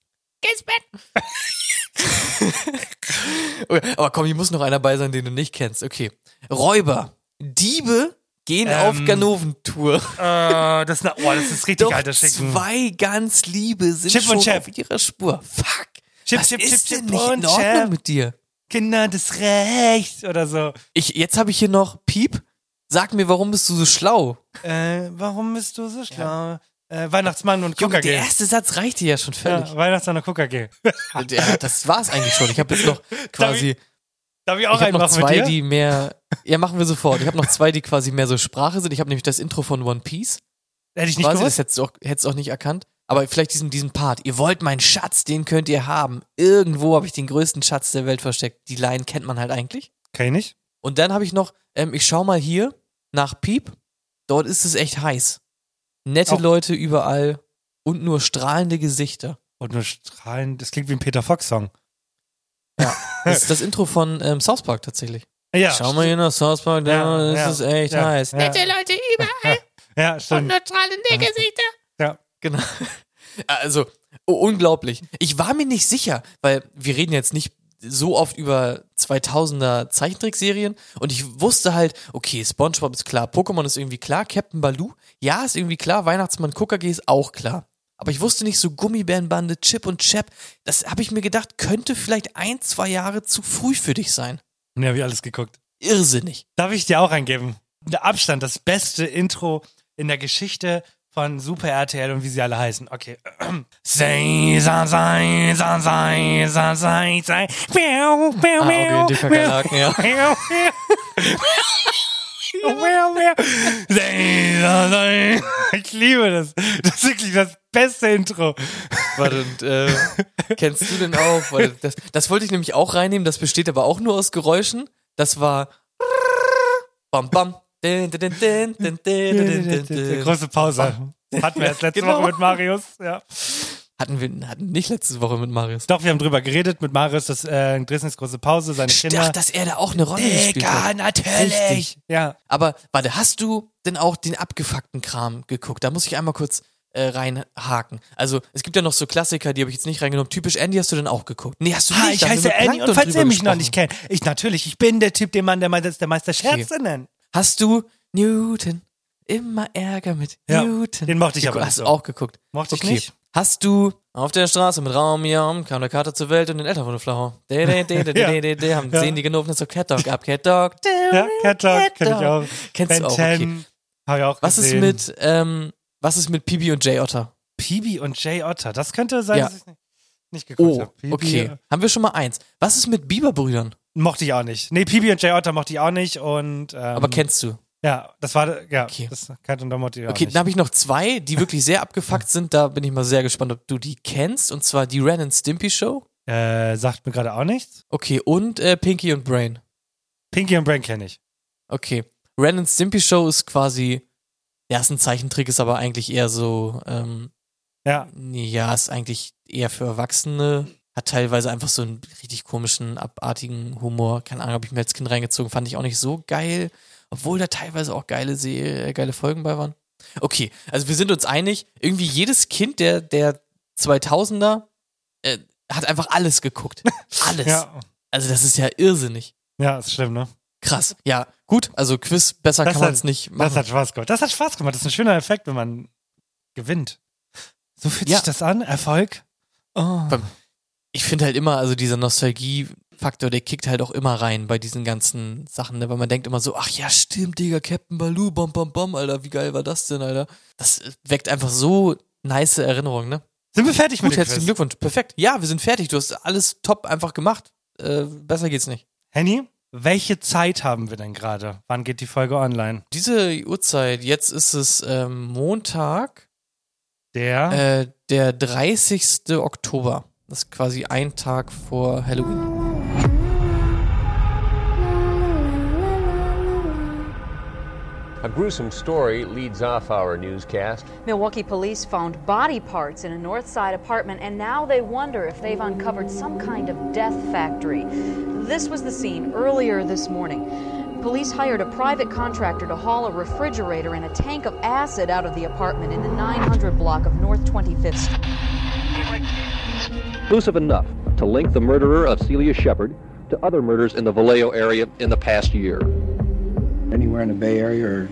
Okay, Aber komm, hier muss noch einer bei sein, den du nicht kennst. Okay. Räuber. Diebe gehen Ähm. auf Ganoventour. Äh, das, oh, das ist richtig Doch alter Schicken. zwei ganz Liebe sind Chip und schon auf ihrer Spur. Fuck. Chip, Was Chip, ist Chip, denn Chip nicht in Ordnung Chap. mit dir? Kinder des Rechts oder so. Ich, jetzt habe ich hier noch Piep. Sag mir, warum bist du so schlau? Äh, warum bist du so schlau? Äh, Weihnachtsmann und Junge, der KKG. erste Satz reichte ja schon völlig. Ja, Weihnachtsmann und KKG. Ja, das war's eigentlich schon. Ich habe jetzt noch quasi, Darf ich auch ich einen noch zwei, dir? die mehr. Ja, machen wir sofort. Ich habe noch zwei, die quasi mehr so Sprache sind. Ich habe nämlich das Intro von One Piece. Hätte ich nicht Quasi, das gewusst. hättest du auch, hättest du auch nicht erkannt. Aber vielleicht diesen, diesen Part. Ihr wollt meinen Schatz, den könnt ihr haben. Irgendwo habe ich den größten Schatz der Welt versteckt. Die Line kennt man halt eigentlich. Kenn ich nicht. Und dann habe ich noch, ähm, ich schau mal hier nach Piep. Dort ist es echt heiß. Nette Auch- Leute überall und nur strahlende Gesichter. Und nur strahlen. Das klingt wie ein Peter Fox-Song. Das ist das Intro von ähm, South Park tatsächlich. Ja. Schau mal hier nach South Park, da Ja, ist ja, es echt ja, heiß. ja. Nette Leute überall Ja, und stimmt. strahlende Gesichter. Genau. Also, oh, unglaublich. Ich war mir nicht sicher, weil wir reden jetzt nicht so oft über 2000er Zeichentrickserien und ich wusste halt, okay, SpongeBob ist klar, Pokémon ist irgendwie klar, Captain Baloo, ja, ist irgendwie klar, Weihnachtsmann KKG ist auch klar. Aber ich wusste nicht so Gummibärenbande, Chip und Chap, das habe ich mir gedacht, könnte vielleicht ein, zwei Jahre zu früh für dich sein. Ne, hab ich alles geguckt. Irrsinnig. Darf ich dir auch eingeben? Der Abstand, das beste Intro in der Geschichte von Super RTL und wie sie alle heißen. Okay. Sei, sei, sei, sei, sei, sei, sei, sei. Miau, miau, Ah, okay, die Kakerlaken, ja. miau, miau. Ich liebe das. Das ist wirklich das beste Intro. Warte, und, äh, kennst du denn auch? Warte, das, das wollte ich nämlich auch reinnehmen, das besteht aber auch nur aus Geräuschen. Das war Bam Bam. Große Pause. Hatten wir erst letzte genau. Woche mit Marius. Ja. Hatten wir hatten nicht letzte Woche mit Marius. Doch, wir haben drüber geredet mit Marius, dass äh, Grissens große Pause, seine Kinder. Ach, dass er da auch eine Rolle spielt. Egal, natürlich. Richtig. Ja. Aber warte, hast du denn auch den abgefuckten Kram geguckt? Da muss ich einmal kurz äh, reinhaken. Also, es gibt ja noch so Klassiker, die habe ich jetzt nicht reingenommen. Typisch Andy hast du denn auch geguckt? Nee, hast du nicht. ha, nicht. Ich heiße Andy und falls ihr mich gesprochen. noch nicht kennt, ich natürlich, ich bin der Typ, den man der, Me der Meister Scherze okay. nennt. Hast du Newton? Immer Ärger mit Ja, Newton. den mochte ich aber Hast du auch geguckt? Mochte ich Okay. nicht. Hast du auf der Straße mit Raum Jam kam der Kater zur Welt und den Eltern der Flau. De, de, de, de, de, de, de, haben Ja. sehen die genommen so Cat Dog ab, Cat Dog. Ja, Cat Dog kenn ich auch. Kennst Ben du auch, okay. 10 habe ich auch Was ist gesehen. mit, ähm, was ist mit Pibi und Jay Otter? Pibi und Jay Otter? Das könnte sein, Ja. dass ich nicht, nicht geguckt Oh, habe. Okay. Haben wir schon mal eins. Was ist mit Biberbrüdern? Mochte ich auch nicht. Nee, Pibi und Jay Otter mochte ich auch nicht und ähm, Aber kennst du? ja, das war ja, Okay. das kannte und da mochte ich auch Okay, nicht. dann habe ich noch zwei, die wirklich sehr abgefuckt sind. Da bin ich mal sehr gespannt, ob du die kennst. Und zwar die Ren and Stimpy Show. Äh, sagt mir gerade auch nichts. Okay, und äh, Pinky und Brain. Pinky und Brain kenne ich. Okay. Ren and Stimpy Show ist quasi, ja, ist ein Zeichentrick, ist aber eigentlich eher so, ähm, Ja, ja, ist eigentlich eher für Erwachsene. Hat teilweise einfach so einen richtig komischen, abartigen Humor. Keine Ahnung, habe ich mir als Kind reingezogen. Fand ich auch nicht so geil. Obwohl da teilweise auch geile, Serie, äh, geile Folgen bei waren. Okay, also wir sind uns einig. Irgendwie jedes Kind der, der 2000er äh, hat einfach alles geguckt. Alles. ja, Also das ist ja irrsinnig. ja, ist schlimm, ne? Krass. Ja, gut. Also Quiz, besser Das kann man es nicht Das machen. hat Spaß gemacht. Das hat Spaß gemacht. Das ist ein schöner Effekt, wenn man gewinnt. So fühlt Ja. sich das an? Erfolg? Oh. Beim- ich finde halt immer, also dieser Nostalgie-Faktor, der kickt halt auch immer rein bei diesen ganzen Sachen, ne? weil man denkt immer so, ach ja, stimmt, Digga, Captain Baloo, bom, bom, bom, Alter, wie geil war das denn, Alter? Das weckt einfach so nice Erinnerungen, ne? Sind wir fertig mit Gut, dem herzlichen Quiz? Glückwunsch. Perfekt. Ja, wir sind fertig. Du hast alles top einfach gemacht. Äh, besser geht's nicht. Henny, welche Zeit haben wir denn gerade? Wann geht die Folge online? Diese Uhrzeit, jetzt ist es ähm, Montag, Der äh, der 30. Oktober. Das ist quasi ein Tag vor Halloween. A gruesome story leads off our newscast. Milwaukee police found body parts in a north side apartment, and now they wonder if they've uncovered some kind of death factory. This was the scene earlier this morning. Police hired a private contractor to haul a refrigerator and a tank of acid out of the apartment in the 900 block of North 25th Street. Exclusive enough to link the murderer of Celia Shepard to other murders in the Vallejo area in the past year. anywhere in the Bay Area or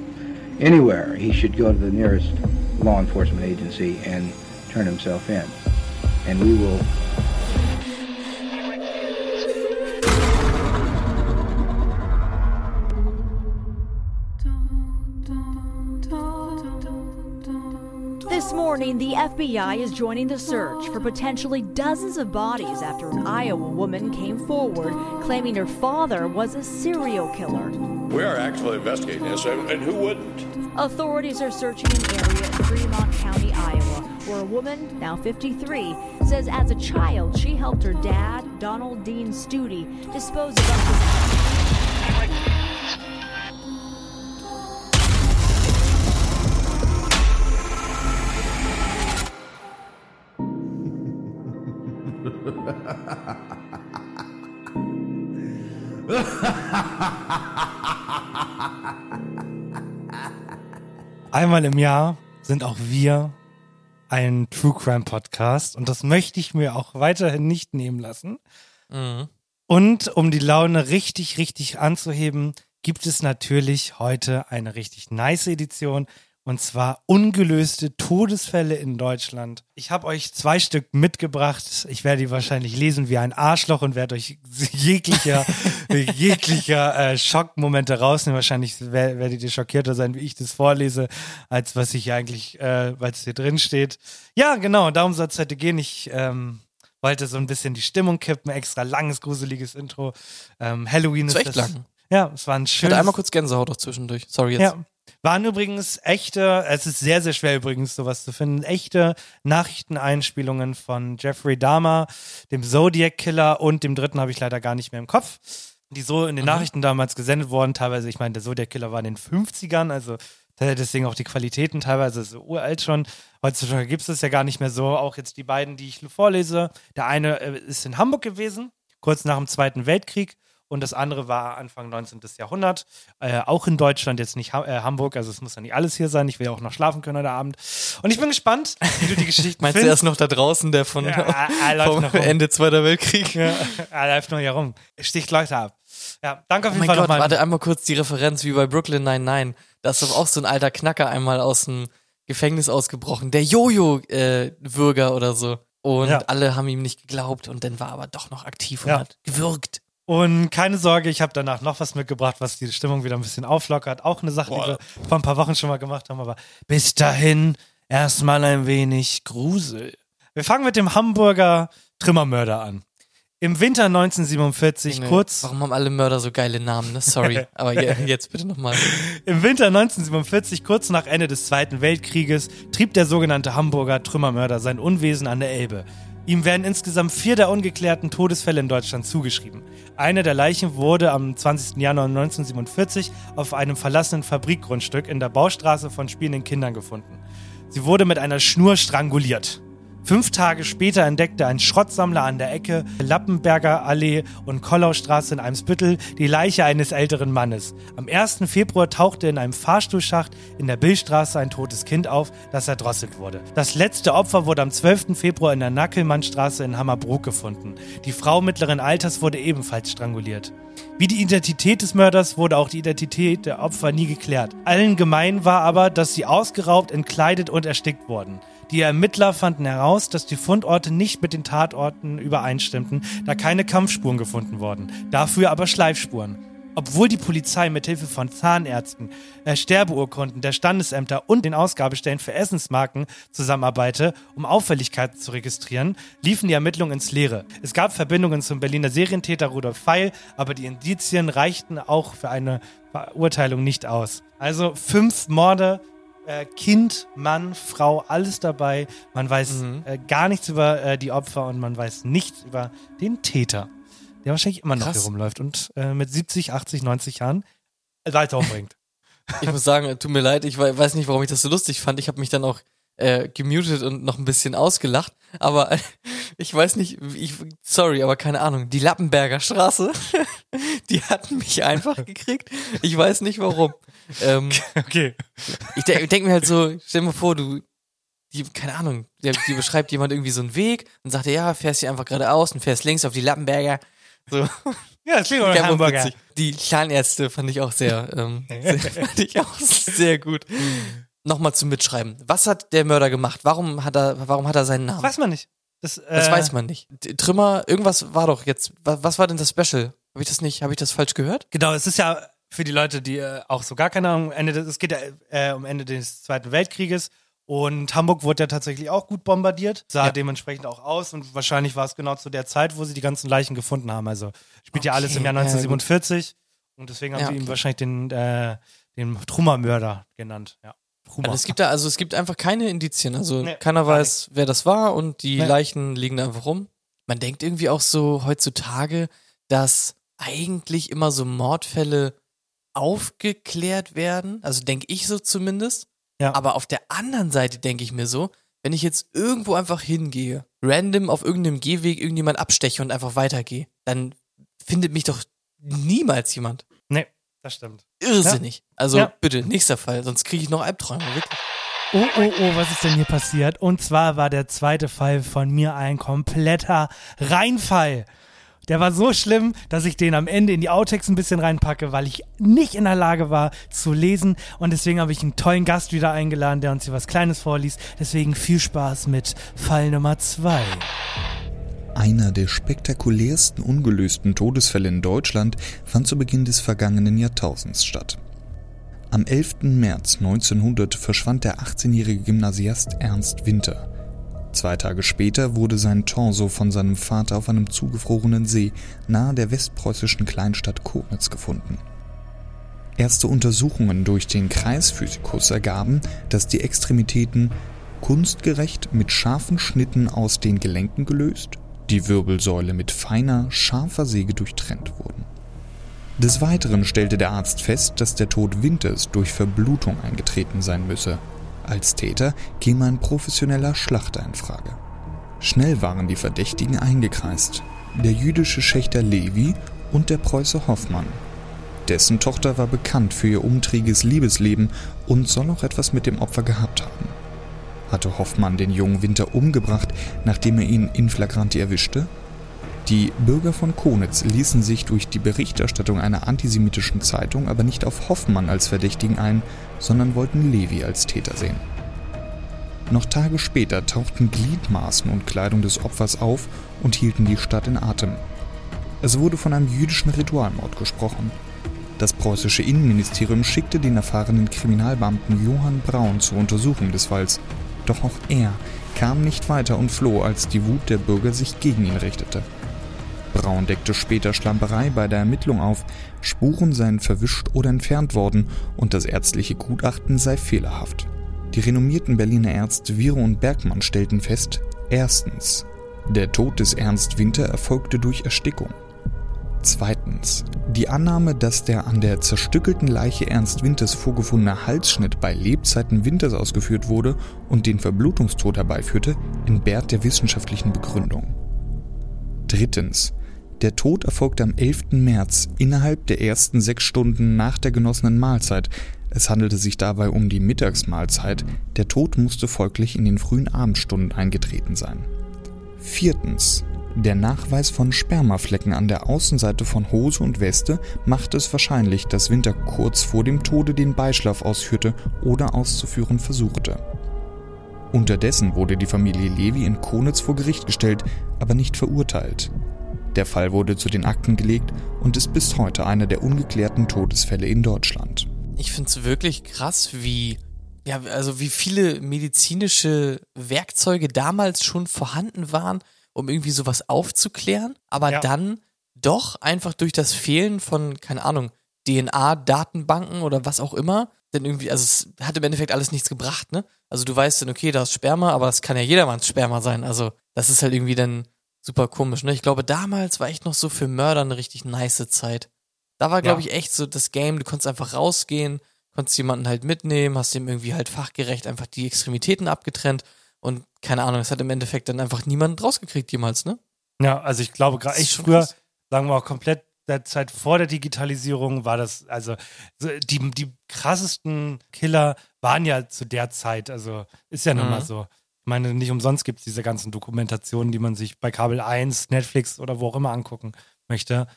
anywhere, he should go to the nearest law enforcement agency and turn himself in. And we will This morning, the FBI is joining the search for potentially dozens of bodies after an Iowa woman came forward claiming her father was a serial killer. We are actively investigating this, and who wouldn't? Authorities are searching an area in Fremont County, Iowa, where a woman, now 53, says as a child she helped her dad, Donald Dean Studi, dispose of up to einmal im Jahr sind auch wir ein True Crime Podcast und das möchte ich mir auch weiterhin nicht nehmen lassen. Mhm. Und um die Laune richtig, richtig anzuheben, gibt es natürlich heute eine richtig nice Edition. Und zwar ungelöste Todesfälle in Deutschland. Ich habe euch zwei Stück mitgebracht. Ich werde die wahrscheinlich lesen wie ein Arschloch und werde euch jeglicher, jeglicher äh, Schockmomente rausnehmen. Wahrscheinlich wer- werdet ihr schockierter sein, wie ich das vorlese, als was ich eigentlich, äh, weil es hier drin steht. Ja, genau, darum soll es heute gehen. Ich ähm, wollte so ein bisschen die Stimmung kippen. Extra langes, gruseliges Intro. Ähm, Halloween Das ist war echt das. lang. Ja, es war ein Ich schönes. hatte einmal kurz Gänsehaut auch zwischendurch. Sorry jetzt. Ja. Waren übrigens echte, es ist sehr, sehr schwer übrigens sowas zu finden, echte Nachrichteneinspielungen von Jeffrey Dahmer, dem Zodiac Killer und dem dritten habe ich leider gar nicht mehr im Kopf, die so in den Nachrichten damals gesendet wurden. Teilweise, ich meine, der Zodiac Killer war in den 50ern, also deswegen auch die Qualitäten teilweise so uralt schon. Heutzutage gibt es das ja gar nicht mehr so. Auch jetzt die beiden, die ich vorlese. Der eine äh, ist in Hamburg gewesen, kurz nach dem Zweiten Weltkrieg und das andere war Anfang 19. Jahrhundert. Äh, auch in Deutschland, jetzt nicht ha äh, Hamburg, also es muss ja nicht alles hier sein. Ich will ja auch noch schlafen können heute Abend. Und ich bin gespannt, wie du die Geschichte Meinst du, er ist noch da draußen, der von Ja, vom noch. Ende Zweiter Weltkrieg? Ja, er läuft nur hier rum. Sticht Leute ab. Ja, danke auf Oh jeden mein Fall Gott, nochmal. warte einmal kurz die Referenz wie bei Brooklyn 99. Da ist doch auch so ein alter Knacker einmal aus dem Gefängnis ausgebrochen. Der Jojo-Würger oder so. Und Ja. alle haben ihm nicht geglaubt und dann war aber doch noch aktiv und Ja. hat gewürgt. Und keine Sorge, ich habe danach noch was mitgebracht, was die Stimmung wieder ein bisschen auflockert. Auch eine Sache, die wir vor ein paar Wochen schon mal gemacht haben, aber bis dahin erstmal ein wenig Grusel. Wir fangen mit dem Hamburger Trimmermörder an. Im Winter 1947, Junge, kurz Warum haben alle Mörder so geile Namen, ne? Sorry. aber je, jetzt bitte nochmal. Im Winter 1947, kurz nach Ende des Zweiten Weltkrieges, trieb der sogenannte Hamburger Trümmermörder sein Unwesen an der Elbe. Ihm werden insgesamt vier der ungeklärten Todesfälle in Deutschland zugeschrieben. Eine der Leichen wurde am 20. Januar 1947 auf einem verlassenen Fabrikgrundstück in der Baustraße von spielenden Kindern gefunden. Sie wurde mit einer Schnur stranguliert. Fünf Tage später entdeckte ein Schrottsammler an der Ecke Lappenberger Allee und Kollaustraße in Eimsbüttel die Leiche eines älteren Mannes. Am 1. Februar tauchte in einem Fahrstuhlschacht in der Billstraße ein totes Kind auf, das erdrosselt wurde. Das letzte Opfer wurde am 12. Februar in der Nackelmannstraße in Hammerbrook gefunden. Die Frau mittleren Alters wurde ebenfalls stranguliert. Wie die Identität des Mörders wurde auch die Identität der Opfer nie geklärt. Allen gemein war aber, dass sie ausgeraubt, entkleidet und erstickt wurden. Die Ermittler fanden heraus, dass die Fundorte nicht mit den Tatorten übereinstimmten, da keine Kampfspuren gefunden wurden, dafür aber Schleifspuren. Obwohl die Polizei mit Hilfe von Zahnärzten, äh, Sterbeurkunden der Standesämter und den Ausgabestellen für Essensmarken zusammenarbeite, um Auffälligkeiten zu registrieren, liefen die Ermittlungen ins Leere. Es gab Verbindungen zum Berliner Serientäter Rudolf Feil, aber die Indizien reichten auch für eine Verurteilung nicht aus. Also fünf Morde, äh, Kind, Mann, Frau, alles dabei. Man weiß äh, gar nichts über äh, die Opfer und man weiß nichts über den Täter, der wahrscheinlich immer noch Krass. hier rumläuft und äh, mit 70, 80, 90 Jahren Leute umbringt. Ich muss sagen, tut mir leid, ich wei- weiß nicht, warum ich das so lustig fand. Ich habe mich dann auch äh, gemutet und noch ein bisschen ausgelacht. Aber äh, ich weiß nicht, ich, sorry, aber keine Ahnung. Die Lappenberger Straße, die hatten mich einfach gekriegt. Ich weiß nicht warum. Ähm, okay. ich de denke mir halt so, stell mal vor, du, die, keine Ahnung, die, die beschreibt jemand irgendwie so einen Weg und sagt, ja, fährst hier einfach geradeaus und fährst links auf die Lappenberger. So. Ja, das klingt aber Hamburger. witzig. Die Zahnärzte fand ich auch sehr, ähm, sehr fand ich auch sehr gut. Nochmal zum Mitschreiben. Was hat der Mörder gemacht? Warum hat er, warum hat er seinen Namen? Weiß man nicht. Das, äh, Das weiß man nicht. Trümmer, irgendwas war doch jetzt. Was, was war denn das Special? Habe ich das nicht? Habe ich das falsch gehört? Genau, es ist ja für die Leute, die äh, auch so gar keine Ahnung, Ende des, es geht ja äh, um Ende des Zweiten Weltkrieges und Hamburg wurde ja tatsächlich auch gut bombardiert, sah Ja. dementsprechend auch aus und wahrscheinlich war es genau zu der Zeit, wo sie die ganzen Leichen gefunden haben. Also spielt ja alles im Okay, Jahr ja, 1947 und deswegen haben Ja, sie ihn okay. wahrscheinlich den, äh, den Trummermörder genannt. Ja. Also es gibt da, also es gibt einfach keine Indizien. Also Nee, keiner weiß, wer das war und die Nee. Leichen liegen da einfach rum. Man denkt irgendwie auch so heutzutage, dass eigentlich immer so Mordfälle aufgeklärt werden. Also denke ich so zumindest. Ja. Aber auf der anderen Seite denke ich mir so, wenn ich jetzt irgendwo einfach hingehe, random auf irgendeinem Gehweg irgendjemand absteche und einfach weitergehe, dann findet mich doch niemals jemand. Nee, das stimmt. Irrsinnig. Also Ja. bitte, nächster Fall, sonst kriege ich noch Albträume, wirklich. Oh, oh, oh, was ist denn hier passiert? Und zwar war der zweite Fall von mir ein kompletter Reinfall. Der war so schlimm, dass ich den am Ende in die Outtakes ein bisschen reinpacke, weil ich nicht in der Lage war zu lesen. Und deswegen habe ich einen tollen Gast wieder eingeladen, der uns hier was Kleines vorliest. Deswegen viel Spaß mit Fall Nummer zwei. Einer der spektakulärsten ungelösten Todesfälle in Deutschland fand zu Beginn des vergangenen Jahrtausends statt. Am 11. März 1900 verschwand der 18-jährige Gymnasiast Ernst Winter. Zwei Tage später wurde sein Torso von seinem Vater auf einem zugefrorenen See nahe der westpreußischen Kleinstadt Koblenz gefunden. Erste Untersuchungen durch den Kreisphysikus ergaben, dass die Extremitäten kunstgerecht mit scharfen Schnitten aus den Gelenken gelöst, die Wirbelsäule mit feiner, scharfer Säge durchtrennt wurden. Des Weiteren stellte der Arzt fest, dass der Tod Winters durch Verblutung eingetreten sein müsse. Als Täter käme ein professioneller Schlachter in Frage. Schnell waren die Verdächtigen eingekreist. Der jüdische Schächter Levi und der Preuße Hoffmann. Dessen Tochter war bekannt für ihr umtriebiges Liebesleben und soll auch etwas mit dem Opfer gehabt haben. Hatte Hoffmann den jungen Winter umgebracht, nachdem er ihn in flagranti erwischte? Die Bürger von Konitz ließen sich durch die Berichterstattung einer antisemitischen Zeitung aber nicht auf Hoffmann als Verdächtigen ein, sondern wollten Levi als Täter sehen. Noch Tage später tauchten Gliedmaßen und Kleidung des Opfers auf und hielten die Stadt in Atem. Es wurde von einem jüdischen Ritualmord gesprochen. Das preußische Innenministerium schickte den erfahrenen Kriminalbeamten Johann Braun zur Untersuchung des Falls. Doch auch er kam nicht weiter und floh, als die Wut der Bürger sich gegen ihn richtete. Braun deckte später Schlamperei bei der Ermittlung auf, Spuren seien verwischt oder entfernt worden und das ärztliche Gutachten sei fehlerhaft. Die renommierten Berliner Ärzte Viro und Bergmann stellten fest, erstens, der Tod des Ernst Winter erfolgte durch Erstickung. Zweitens, die Annahme, dass der an der zerstückelten Leiche Ernst Winters vorgefundene Halsschnitt bei Lebzeiten Winters ausgeführt wurde und den Verblutungstod herbeiführte, entbehrt der wissenschaftlichen Begründung. Drittens, der Tod erfolgte am 11. März innerhalb der ersten sechs Stunden nach der genossenen Mahlzeit. Es handelte sich dabei um die Mittagsmahlzeit. Der Tod musste folglich in den frühen Abendstunden eingetreten sein. Viertens. Der Nachweis von Spermaflecken an der Außenseite von Hose und Weste macht es wahrscheinlich, dass Winter kurz vor dem Tode den Beischlaf ausführte oder auszuführen versuchte. Unterdessen wurde die Familie Levi in Konitz vor Gericht gestellt, aber nicht verurteilt. Der Fall wurde zu den Akten gelegt und ist bis heute einer der ungeklärten Todesfälle in Deutschland. Ich finde es wirklich krass, wie ja, also wie viele medizinische Werkzeuge damals schon vorhanden waren, um irgendwie sowas aufzuklären, aber ja. dann doch einfach durch das Fehlen von, keine Ahnung, DNA-Datenbanken oder was auch immer, denn irgendwie, also es hat im Endeffekt alles nichts gebracht, ne? Also du weißt dann, okay, da ist Sperma, aber es kann ja jedermanns Sperma sein. Also das ist halt irgendwie dann super komisch, ne? Ich glaube, damals war echt noch so für Mörder eine richtig nice Zeit. Da war, glaube ja. ich, echt so das Game, du konntest einfach rausgehen, konntest jemanden halt mitnehmen, hast dem irgendwie halt fachgerecht einfach die Extremitäten abgetrennt und keine Ahnung, es hat im Endeffekt dann einfach niemand rausgekriegt jemals, ne? Ja, also ich glaube gerade echt früher, krass. sagen wir auch komplett der Zeit vor der Digitalisierung war das, also die, die krassesten Killer waren ja zu der Zeit, also ist ja nun mal mhm. so. Ich meine, nicht umsonst gibt es diese ganzen Dokumentationen, die man sich bei Kabel 1, Netflix oder wo auch immer angucken möchte,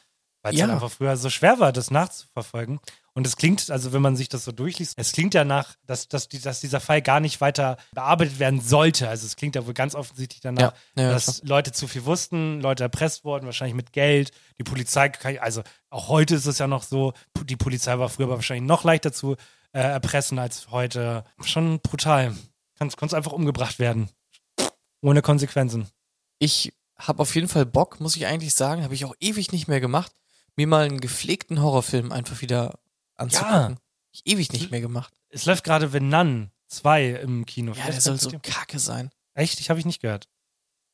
weil es ja. halt einfach früher so schwer war, das nachzuverfolgen. Und es klingt, also wenn man sich das so durchliest, es klingt ja nach, dass, dass, die, dass dieser Fall gar nicht weiter bearbeitet werden sollte. Also es klingt ja wohl ganz offensichtlich danach, ja, ja, dass klar. Leute zu viel wussten, Leute erpresst wurden, wahrscheinlich mit Geld. Die Polizei, also auch heute ist es ja noch so, die Polizei war früher aber wahrscheinlich noch leichter zu äh, erpressen als heute. Schon brutal. Kannst, kannst einfach umgebracht werden. Ohne Konsequenzen. Ich habe auf jeden Fall Bock, muss ich eigentlich sagen, habe ich auch ewig nicht mehr gemacht, mir mal einen gepflegten Horrorfilm einfach wieder anzugucken. Ja. Ich ewig nicht mehr gemacht. Es läuft gerade The Nun 2 im Kino. Ja, der soll so kacke sein. Echt? Ich habe ich nicht gehört.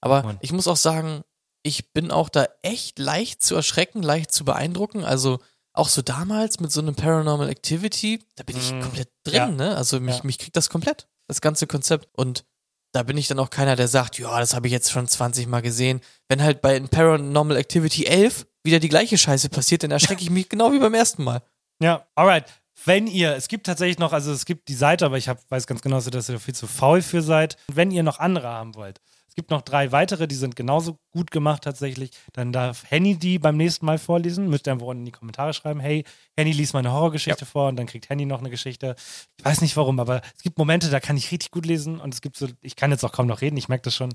Aber Mann. ich muss auch sagen, ich bin auch da echt leicht zu erschrecken, leicht zu beeindrucken. Also auch so damals mit so einem Paranormal Activity, da bin ich mm, komplett drin, ja. ne? Also mich, ja. mich kriegt das komplett, das ganze Konzept. Und da bin ich dann auch keiner, der sagt, ja, das habe ich jetzt schon 20 Mal gesehen. Wenn halt bei Paranormal Activity 11 wieder die gleiche Scheiße passiert, dann erschrecke ich mich genau wie beim ersten Mal. Ja, alright. Wenn ihr, es gibt tatsächlich noch, also es gibt die Seite, aber ich hab, weiß ganz genau, dass ihr viel zu faul für seid. Wenn ihr noch andere haben wollt, es gibt noch drei weitere, die sind genauso gut gemacht tatsächlich. Dann darf Henny die beim nächsten Mal vorlesen. Müsst ihr einfach unten in die Kommentare schreiben, hey, Henny liest meine Horrorgeschichte ja. vor und dann kriegt Henny noch eine Geschichte. Ich weiß nicht warum, aber es gibt Momente, da kann ich richtig gut lesen und es gibt so, ich kann jetzt auch kaum noch reden, ich merke das schon,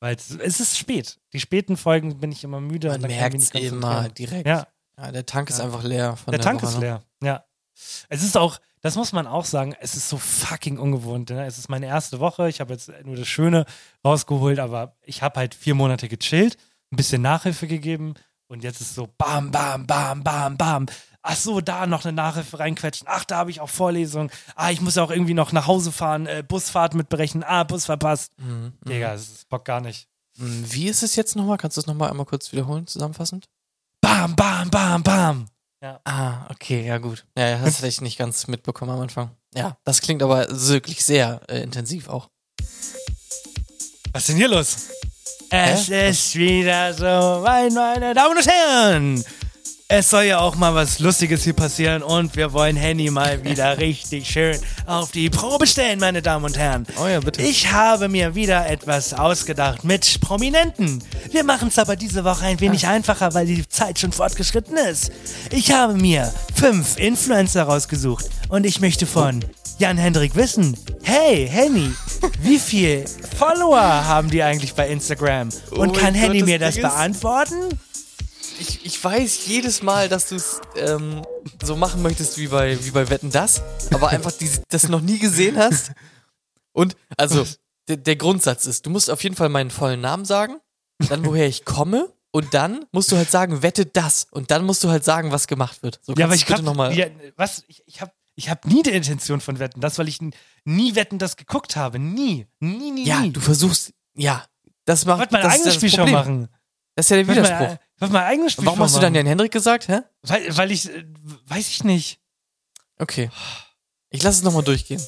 weil es, ist spät. Die späten Folgen bin ich immer müde. Man merkt es immer direkt. Ja. ja. der Tank ist einfach leer. der, der Tank Woche, ist ne? leer, ja. Es ist auch, das muss man auch sagen, es ist so fucking ungewohnt. Ne? Es ist meine erste Woche. Ich habe jetzt nur das Schöne rausgeholt, aber ich habe halt vier Monate gechillt, ein bisschen Nachhilfe gegeben und jetzt ist so bam, bam, bam, bam, bam. Ach so, da noch eine Nachhilfe reinquetschen. Ach, da habe ich auch Vorlesungen. Ah, ich muss ja auch irgendwie noch nach Hause fahren, äh, Busfahrt mitberechnen. Ah, Bus verpasst. Mhm, mhm. Digga, das ist Bock gar nicht. Mhm, wie ist es jetzt nochmal? Kannst du es nochmal einmal kurz wiederholen, zusammenfassend? Bam, bam, bam, bam. Ja. Ah, okay, ja gut. Ja, das hätte ich nicht ganz mitbekommen am Anfang. Ja, das klingt aber wirklich sehr äh, intensiv auch. Was ist denn hier los? Es Hä? ist wieder so weit, meine Damen und Herren. Es soll ja auch mal was Lustiges hier passieren und wir wollen Henny mal wieder richtig schön auf die Probe stellen, meine Damen und Herren. Oh ja, bitte. Ich habe mir wieder etwas ausgedacht mit Prominenten. Wir machen es aber diese Woche ein wenig einfacher, weil die Zeit schon fortgeschritten ist. Ich habe mir fünf Influencer rausgesucht und ich möchte von Jan-Hendrik wissen, hey Henny, wie viel Follower haben die eigentlich bei Instagram? Und Oh kann Henny mir das beantworten? Ich, ich weiß jedes Mal, dass du es ähm, so machen möchtest wie bei, wie bei Wetten Das, aber einfach die, das noch nie gesehen hast. Und also, der, der Grundsatz ist, du musst auf jeden Fall meinen vollen Namen sagen, dann woher ich komme und dann musst du halt sagen, wette das. Und dann musst du halt sagen, was gemacht wird. So, Ja, aber ich bitte hab, nochmal. ja, was, ich, ich habe ich hab nie die Intention von Wetten, das, weil ich nie Wetten, das geguckt habe. Nie. Nie, nie, Ja, nie. du versuchst, ja, das macht. Wollte mein das ist eigenes Spielshow Problem. machen. Das ist ja der Widerspruch. mein, ich wollte mein eigenes Spielshow Warum hast du dann. Jan Hendrik gesagt, hä? Weil, weil ich, äh, weiß ich nicht. Okay. Ich lasse es nochmal durchgehen.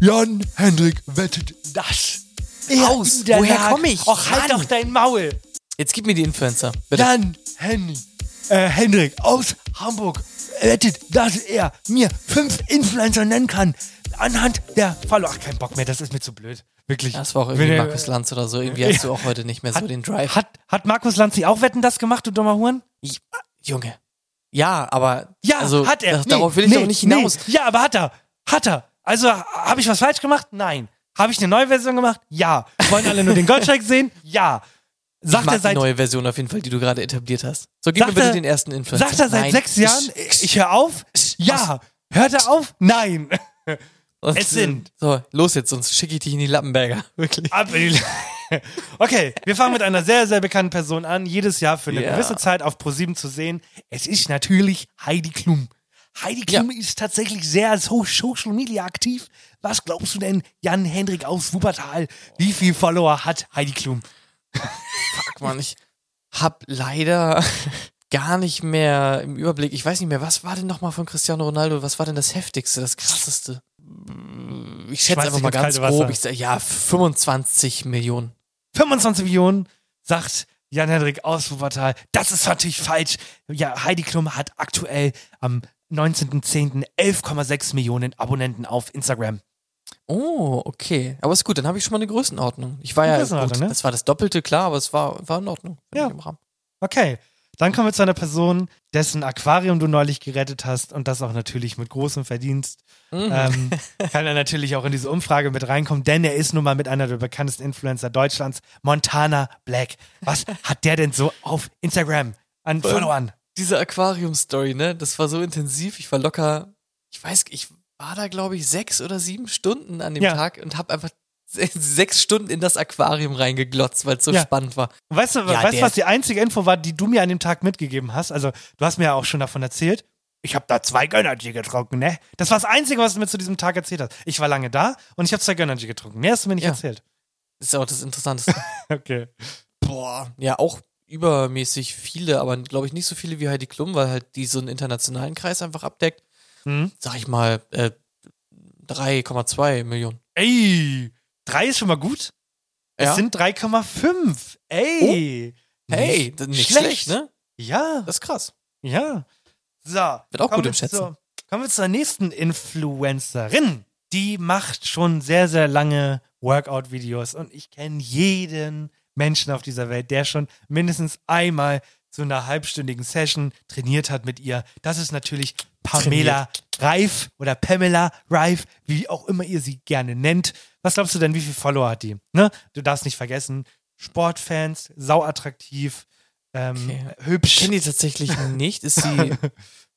Jan Hendrik wettet das. Raus. Woher komm ich? Och, halt Mann. doch dein Maul. Jetzt gib mir die Influencer. Bitte. Jan Henry, äh, Hendrik aus Hamburg wettet, dass er mir fünf Influencer nennen kann. Anhand der Follower. Ach, kein Bock mehr, das ist mir zu blöd. Wirklich. Das war auch irgendwie Wenn Markus Lanz oder so. Irgendwie hast du auch heute nicht mehr so den Drive. Hat, hat Markus Lanzi auch Wetten das gemacht, du dummer Huren? Ich, Junge. Ja, aber. Ja, also, hat er. das- darauf will ich doch nicht hinaus. Nee. Ja, aber hat er. Hat er. Also, habe ich was falsch gemacht? Nein. Habe ich eine neue Version gemacht? Ja. Wollen alle nur den Goldscheik sehen? Ja. ich Sagt mag er seit, die neue Version auf jeden Fall, die du gerade etabliert hast. So, gib mir bitte er- den ersten Influencer. sagt er seit Nein. sechs Jahren, ich, ich höre auf? Ja. Hört er auf? Nein. Und, es sind- So, los jetzt, sonst schicke ich dich in die Lappenberger. Wirklich. Ab in die- Okay, wir fangen mit einer sehr, sehr bekannten Person an, jedes Jahr für eine Ja. gewisse Zeit auf ProSieben zu sehen. Es ist natürlich Heidi Klum. Heidi Klum ist tatsächlich sehr als Social Media aktiv. Was glaubst du denn, Jan Hendrik aus Wuppertal? Wie viel Follower hat Heidi Klum? Fuck, Mann, ich hab leider gar nicht mehr im Überblick. Ich weiß nicht mehr, was war denn nochmal von Cristiano Ronaldo? Was war denn das heftigste, das krasseste? Ich schätze einfach mal ganz Wasser. grob. Ich sag, ja, 25 Millionen. 25 Millionen, sagt Jan Hendrik aus Wuppertal. Das ist natürlich falsch. Ja, Heidi Klum hat aktuell am 19.10. 11,6 Millionen Abonnenten auf Instagram. Oh, okay. Aber ist gut, dann habe ich schon mal eine Größenordnung. Ich war Eine ja, gut, ne? das war das Doppelte, klar, aber es war, war in Ordnung. Ja. Okay, dann kommen wir zu einer Person, dessen Aquarium du neulich gerettet hast und das auch natürlich mit großem Verdienst. Mhm. Ähm, kann er natürlich auch in diese Umfrage mit reinkommen, denn er ist nun mal mit einer der bekanntesten Influencer Deutschlands, Montana Black. Was hat der denn so auf Instagram an Followern? Diese Aquarium-Story, ne, das war so intensiv. Ich war locker, ich weiß, ich war da, glaube ich, sechs oder sieben Stunden an dem Ja. Tag und habe einfach sechs Stunden in das Aquarium reingeglotzt, weil es so Ja. spannend war. Und Weißt du, Ja, weißt, du, was die einzige Info war, die du mir an dem Tag mitgegeben hast? Also, du hast mir ja auch schon davon erzählt. Ich habe da zwei Gönnergy getrunken, ne? Das war das Einzige, was du mir zu diesem Tag erzählt hast. Ich war lange da und ich habe zwei Gönnergy getrunken. Mehr hast du mir nicht Ja. erzählt. ist ja auch das Interessanteste. Okay. Boah, ja, auch übermäßig viele, aber glaube ich nicht so viele wie Heidi Klum, weil halt die so einen internationalen Kreis einfach abdeckt. Mhm. Sag ich mal, äh, 3,2 Millionen. Ey, drei ist schon mal gut. Ja. Es sind 3,5. Ey. Hey, das ist nicht schlecht, ne? Ja, Das ist krass. ja. So. Wird auch gut im Schätzen. Zur, kommen wir zur nächsten Influencerin. Die macht schon sehr, sehr lange Workout-Videos und ich kenne jeden Menschen auf dieser Welt, der schon mindestens einmal zu einer halbstündigen Session trainiert hat mit ihr. Das ist natürlich Pamela Reif oder Pamela Reif, wie auch immer ihr sie gerne nennt. Was glaubst du denn, wie viele Follower hat die? Ne? Du darfst nicht vergessen, Sportfans, sauattraktiv, ähm, Okay. hübsch. Ich kenne die tatsächlich nicht. Ist sie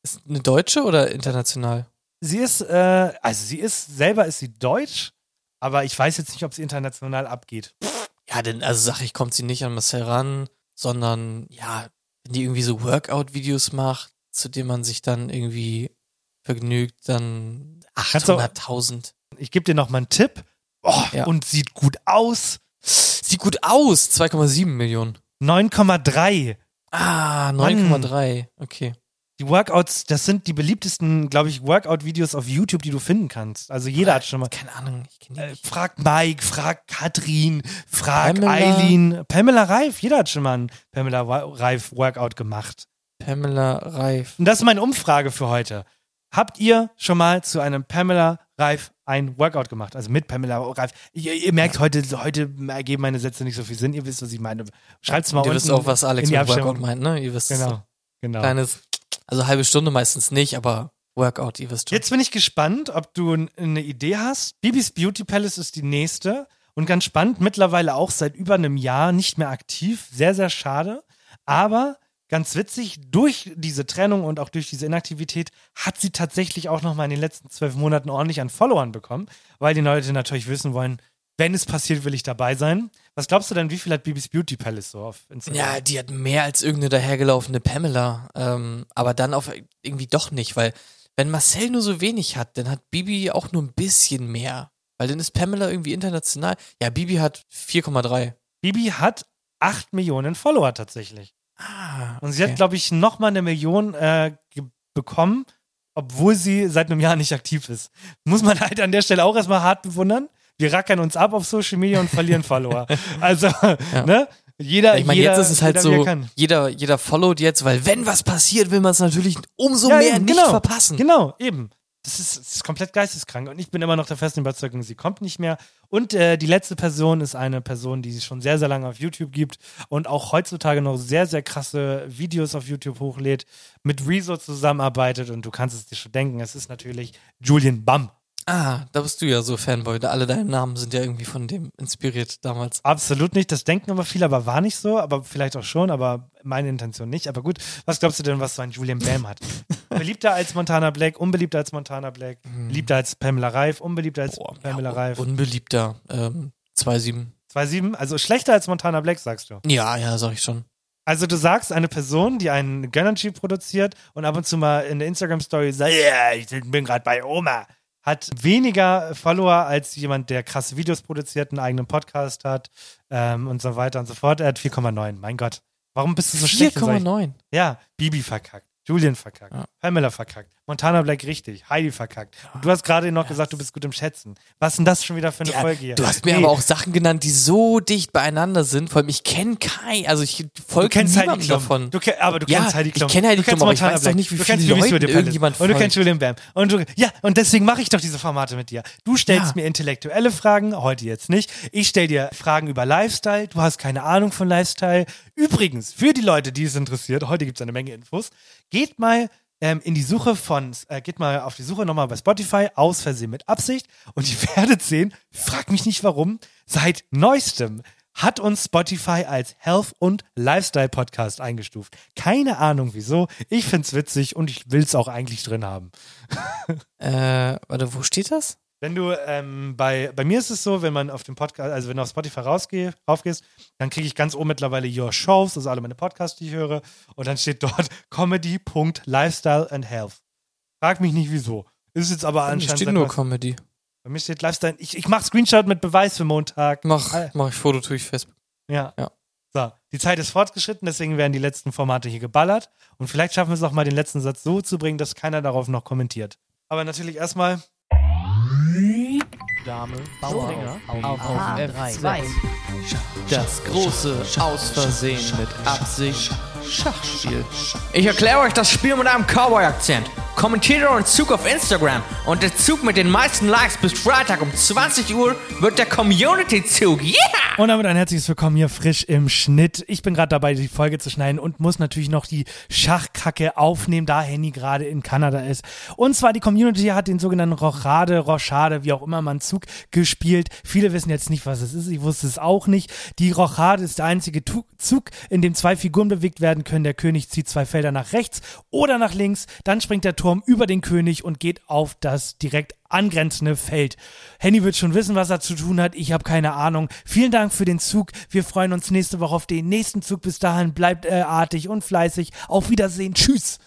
ist eine Deutsche oder international? Sie ist, äh, also sie ist, selber ist sie deutsch, aber ich weiß jetzt nicht, ob sie international abgeht. Ja, denn, also sag ich, kommt sie nicht an Marcel ran, sondern ja, wenn die irgendwie so Workout-Videos macht, zu denen man sich dann irgendwie vergnügt, dann Kannst du- 800.000. Ich gebe dir noch mal einen Tipp. Oh, Ja. Und sieht gut aus. Sieht gut aus, 2,7 Millionen. 9,3. Ah, Mann. 9,3. Okay. Die Workouts, das sind die beliebtesten, glaube ich, Workout-Videos auf YouTube, die du finden kannst. Also jeder hat schon mal. Keine Ahnung, ich kenne die Äh, nicht. frag Mike, frag Katrin, frag Pamela. Eileen. Pamela Reif, jeder hat schon mal einen Pamela Reif Workout gemacht. Pamela Reif. Und das ist meine Umfrage für heute. Habt ihr schon mal zu einem Pamela Reif ein Workout gemacht? Also mit Pamela Reif. Ihr, ihr merkt, heute, heute ergeben meine Sätze nicht so viel Sinn. Ihr wisst, was ich meine. Schreibt's mal Und ihr wisst auch, was Alex mit. Workout meint, ne? Ihr wisst Genau, genau. Kleines, also halbe Stunde meistens nicht, aber Workout, ihr wisst schon. Jetzt bin ich gespannt, ob du eine Idee hast. Bibis Beauty Palace ist die nächste. Und ganz spannend, mittlerweile auch seit über einem Jahr nicht mehr aktiv. Sehr, sehr schade. Aber ganz witzig, durch diese Trennung und auch durch diese Inaktivität hat sie tatsächlich auch noch mal in den letzten zwölf Monaten ordentlich an Followern bekommen, weil die Leute natürlich wissen wollen, wenn es passiert, will ich dabei sein. Was glaubst du denn, wie viel hat Bibis Beauty Palace so auf Instagram? Ja, die hat mehr als irgendeine dahergelaufene Pamela. Ähm, aber dann auf irgendwie doch nicht, weil wenn Marcel nur so wenig hat, dann hat Bibi auch nur ein bisschen mehr. Weil dann ist Pamela irgendwie international. Ja, Bibi hat 4,3. Bibi hat 8 Millionen Follower tatsächlich. Ah, Und sie hat, glaube ich, noch mal eine Million äh, bekommen, obwohl sie seit einem Jahr nicht aktiv ist. Muss man halt an der Stelle auch erstmal hart bewundern. Wir rackern uns ab auf Social Media und verlieren Follower. Also, ne? Jeder, Ja, ich meine, jeder, jetzt ist es halt jeder, er so, jeder, jeder followt jetzt, weil wenn was passiert, will man es natürlich umso Ja, mehr eben, nicht genau. verpassen. Genau, eben. Das ist, das ist komplett geisteskrank. Und ich bin immer noch der festen Überzeugung, sie kommt nicht mehr. Und äh, die letzte Person ist eine Person, die es schon sehr, sehr lange auf YouTube gibt und auch heutzutage noch sehr, sehr krasse Videos auf YouTube hochlädt, mit Rezo zusammenarbeitet. Und du kannst es dir schon denken, es ist natürlich Julian Bam. Ah, da bist du ja so Fanboy. Alle deine Namen sind ja irgendwie von dem inspiriert damals. Absolut nicht. Das denken immer viele, aber war nicht so. Aber vielleicht auch schon, aber meine Intention nicht. Aber gut, was glaubst du denn, was so ein Julian Bam hat? Beliebter als Montana Black, unbeliebter als Montana Black, beliebter als Pamela Reif, unbeliebter als Pamela Reif. Unbeliebter. Ähm, 2,7. 2,7, also schlechter als Montana Black, sagst du. Ja, ja, sag ich schon. Also du sagst, eine Person, die einen Gönnergy produziert und ab und zu mal in der Instagram-Story sagt, ja, ich bin gerade bei Oma, hat weniger Follower als jemand, der krasse Videos produziert, einen eigenen Podcast hat ähm, und so weiter und so fort. Er hat 4,9. Mein Gott. Warum bist du so schlecht? in solchen- 4,9. Ja, Bibi verkackt. Julian verkackt. Pamela verkackt. Montana Black richtig. Heidi verkackt. Und du hast gerade noch gesagt, du bist gut im Schätzen. Was ist denn das schon wieder für eine Ja, Folge hier? Du hast mir Nee. aber auch Sachen genannt, die so dicht beieinander sind. Vor allem, ich kenne kein, also ich folge niemandem davon. Du, ke- aber du ja, kennst Heidi Klum. Ich kenne Heidi Klum, aber ich weiß doch Black. nicht, wie du viele Leute irgendjemand Und du folgt. kennst Julian Bam. Und du, ja, und deswegen mache ich doch diese Formate mit dir. Du stellst Ja. mir intellektuelle Fragen, heute jetzt nicht. Ich stelle dir Fragen über Lifestyle. Du hast keine Ahnung von Lifestyle. Übrigens, für die Leute, die es interessiert, heute gibt es eine Menge Infos, geht mal ähm, in die Suche von, äh, geht mal auf die Suche nochmal bei Spotify, aus Versehen mit Absicht und ihr werdet sehen, frag mich nicht warum, seit neuestem hat uns Spotify als Health- und Lifestyle-Podcast eingestuft. Keine Ahnung wieso. Ich find's witzig und ich will's auch eigentlich drin haben. Äh, warte, wo steht das? Wenn du ähm, bei, bei mir ist es so, wenn man auf dem Podcast, also wenn du auf Spotify rausgeh, raufgehst, dann kriege ich ganz oben mittlerweile Your Shows, also alle meine Podcasts, die ich höre, und dann steht dort Comedy.lifestyle and Health. Frag mich nicht wieso. Ist jetzt aber anscheinend. steht nur was- Comedy. Bei mir steht Lifestyle. Ich, ich mach Screenshot mit Beweis für Montag. Mach, mach ich Foto, tue ich Facebook. Ja. Ja. So, die Zeit ist fortgeschritten, deswegen werden die letzten Formate hier geballert. Und vielleicht schaffen wir es auch mal, den letzten Satz so zu bringen, dass keiner darauf noch kommentiert. Aber natürlich erstmal. Dame, Bauer auf, auf, auf F2. Das große Ausversehen mit Absicht Schachspiel. Ich erkläre euch das Spiel mit einem Cowboy-Akzent. Kommentiert euren Zug auf Instagram und der Zug mit den meisten Likes bis Freitag um 20 Uhr wird der Community-Zug. Yeah! Und damit ein herzliches Willkommen hier frisch im Schnitt. Ich bin gerade dabei, die Folge zu schneiden und muss natürlich noch die Schachkacke aufnehmen, da Henny gerade in Kanada ist. Und zwar die Community hat den sogenannten Rochade, Rochade, wie auch immer man Zug gespielt. Viele wissen jetzt nicht, was es ist. Ich wusste es auch nicht. Die Rochade ist der einzige Tu- Zug, in dem zwei Figuren bewegt werden können. Der König zieht zwei Felder nach rechts oder nach links. Dann springt der Turm über den König und geht auf das direkt angrenzende Feld. Henny wird schon wissen, was er zu tun hat. Ich habe keine Ahnung. Vielen Dank für den Zug. Wir freuen uns nächste Woche auf den nächsten Zug. Bis dahin bleibt äh, artig und fleißig. Auf Wiedersehen. Tschüss.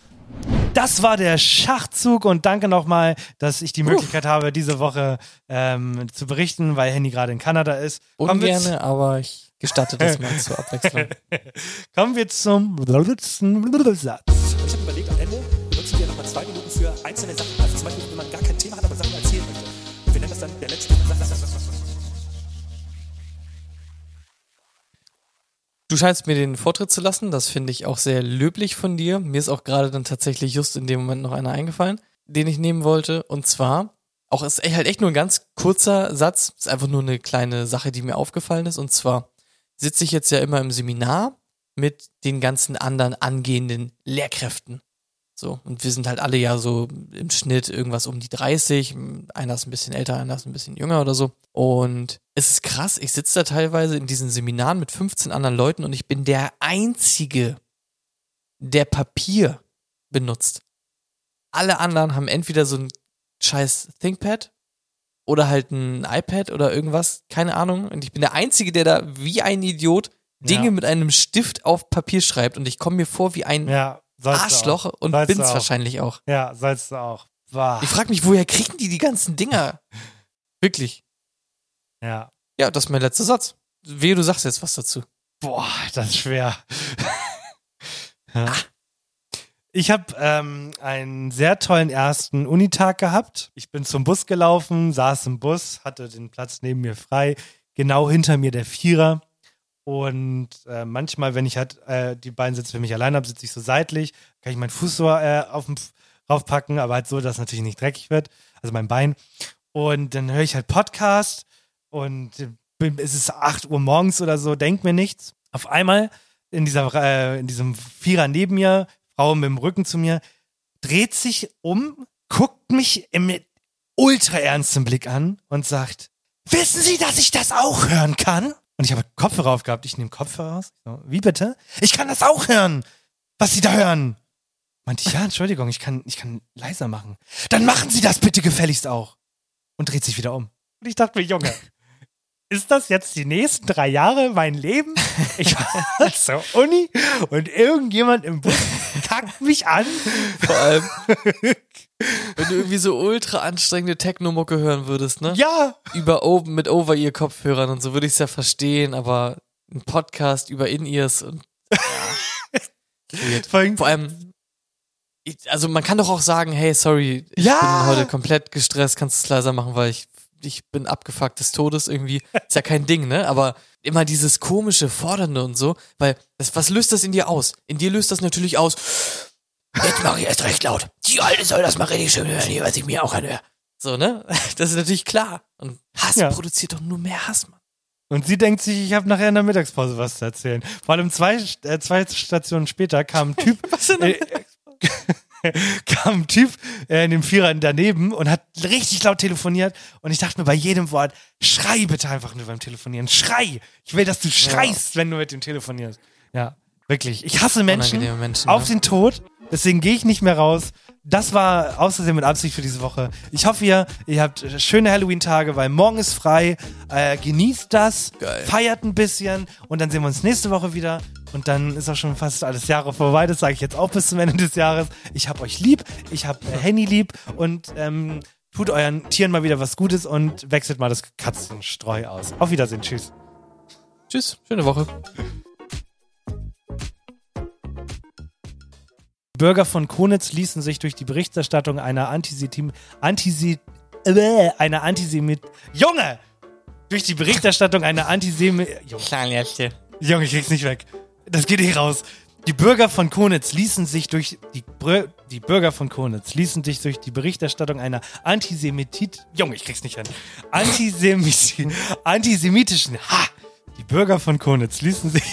Das war der Schachzug und danke nochmal, dass ich die Möglichkeit habe, diese Woche ähm, zu berichten, weil Henny gerade in Kanada ist. Kommen wir Ungerne, aber ich gestatte das mal zur Abwechslung. Kommen wir zum letzten Satz. Ich habe überlegt, am Ende benutzen wir nochmal zwei Minuten für einzelne Sachen. Du scheinst mir den Vortritt zu lassen. Das finde ich auch sehr löblich von dir. Mir ist auch gerade dann tatsächlich just in dem Moment noch einer eingefallen, den ich nehmen wollte. Und zwar, auch ist halt echt nur ein ganz kurzer Satz. Ist einfach nur eine kleine Sache, die mir aufgefallen ist. Und zwar sitze ich jetzt ja immer im Seminar mit den ganzen anderen angehenden Lehrkräften. So, und wir sind halt alle ja so im Schnitt irgendwas um die 30. Einer ist ein bisschen älter, einer ist ein bisschen jünger oder so. Und es ist krass, ich sitze da teilweise in diesen Seminaren mit 15 anderen Leuten und ich bin der Einzige, der Papier benutzt. Alle anderen haben entweder so ein scheiß ThinkPad oder halt ein iPad oder irgendwas, keine Ahnung. Und ich bin der Einzige, der da wie ein Idiot Dinge Ja. mit einem Stift auf Papier schreibt und ich komme mir vor wie ein Ja, du Arschloch und du bin's auch. wahrscheinlich auch. Ja, sollst du auch. Bah. Ich frage mich, woher kriegen die die ganzen Dinger? Wirklich. Ja. Ja, das ist mein letzter Satz. Wehe, du sagst jetzt was dazu. Boah, das ist schwer. ja. Ich habe ähm, einen sehr tollen ersten Unitag gehabt. Ich bin zum Bus gelaufen, saß im Bus, hatte den Platz neben mir frei, genau hinter mir der Vierer. Und äh, manchmal, wenn ich halt äh, die beiden Sitze für mich allein habe, sitze ich so seitlich, kann ich meinen Fuß so äh, auf den raufpacken, aber halt so, dass es natürlich nicht dreckig wird, also mein Bein. Und dann höre ich halt Podcast und äh, es ist 8 Uhr morgens oder so, denk mir nichts. Auf einmal in, dieser, äh, in diesem Vierer neben mir, Frau mit dem Rücken zu mir, dreht sich um, guckt mich im ultra ernsten Blick an und sagt, wissen Sie, dass ich das auch hören kann? Und ich habe Kopfhörer aufgehabt. Ich nehme Kopfhörer raus. So, wie bitte? Ich kann das auch hören, was Sie da hören. Meinte ich, ja, Entschuldigung, ich kann, ich kann leiser machen. Dann machen Sie das bitte gefälligst auch. Und dreht sich wieder um. Und ich dachte mir, Junge, ist das jetzt die nächsten drei Jahre mein Leben? Ich war zur Uni und irgendjemand im Bus kackt mich an. Vor allem, wenn du irgendwie so ultra anstrengende Techno-Mucke hören würdest, ne? Ja. Über oben mit Over-Ear-Kopfhörern und so würde ich es ja verstehen, aber ein Podcast über In-Ears und ja. Vor allem, also man kann doch auch sagen, hey, sorry, ich Ja. bin heute komplett gestresst, kannst du es leiser machen, weil ich, ich bin abgefuckt des Todes irgendwie. Ist ja kein Ding, ne? Aber immer dieses komische, fordernde und so, weil das, was löst das in dir aus? In dir löst das natürlich aus, jetzt mache ich erst recht laut. Die Alte soll das mal richtig schön hören, hier, was ich mir auch anhöre. So, ne? Das ist natürlich klar. Und Hass Ja. produziert doch nur mehr Hass, Mann. Und sie denkt sich, ich habe nachher in der Mittagspause was zu erzählen. Vor allem zwei, äh, zwei Stationen später kam ein Typ. der kam ein Typ äh, in dem Vierer daneben und hat richtig laut telefoniert. Und ich dachte mir bei jedem Wort, schrei bitte einfach nur beim Telefonieren. Schrei! Ich will, dass du schreist, wenn du mit dem telefonierst. Ja, wirklich. Ich hasse Menschen, Menschen, auf ja. den Tod. Deswegen gehe ich nicht mehr raus. Das war außerdem mit Absicht für diese Woche. Ich hoffe, ihr, ihr habt schöne Halloween-Tage, weil morgen ist frei. Äh, genießt das, feiert ein bisschen und dann sehen wir uns nächste Woche wieder. Und dann ist auch schon fast alles Jahre vorbei. Das sage ich jetzt auch bis zum Ende des Jahres. Ich hab euch lieb, ich hab äh, Henny lieb und ähm, tut euren Tieren mal wieder was Gutes und wechselt mal das Katzenstreu aus. Auf Wiedersehen, tschüss. Tschüss, schöne Woche. Bürger von Konitz ließen sich durch die Berichterstattung einer Antisetim Antise äh, einer Antisemit Junge durch die Berichterstattung einer Antisemit Junge, Junge, ich krieg's nicht weg. Das geht nicht raus. Die Bürger von Konitz ließen sich durch die, Brü die Bürger von Konitz ließen sich durch die Berichterstattung einer Antisemitit Junge, ich krieg's nicht hin. Antisemit antisemitischen ha die Bürger von Konitz ließen sich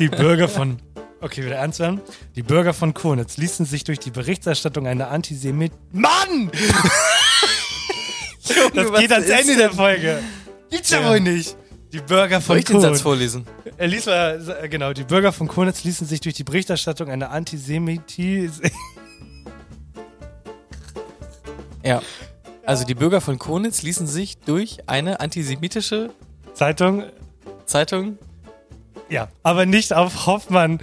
die Bürger von Okay, wieder ernst werden. Die Bürger von Konitz ließen sich durch die Berichterstattung einer Antisemit. Mann! das was geht ans Ende der Folge. Gibt's ja, Ja. wohl nicht. Die Bürger von Soll ich den Konitz. Satz vorlesen? Er liest mal, genau, die Bürger von Konitz ließen sich durch die Berichterstattung einer Antisemitis. Ja. Also die Bürger von Konitz ließen sich durch eine antisemitische Zeitung. Zeitung Ja, aber nicht auf Hoffmann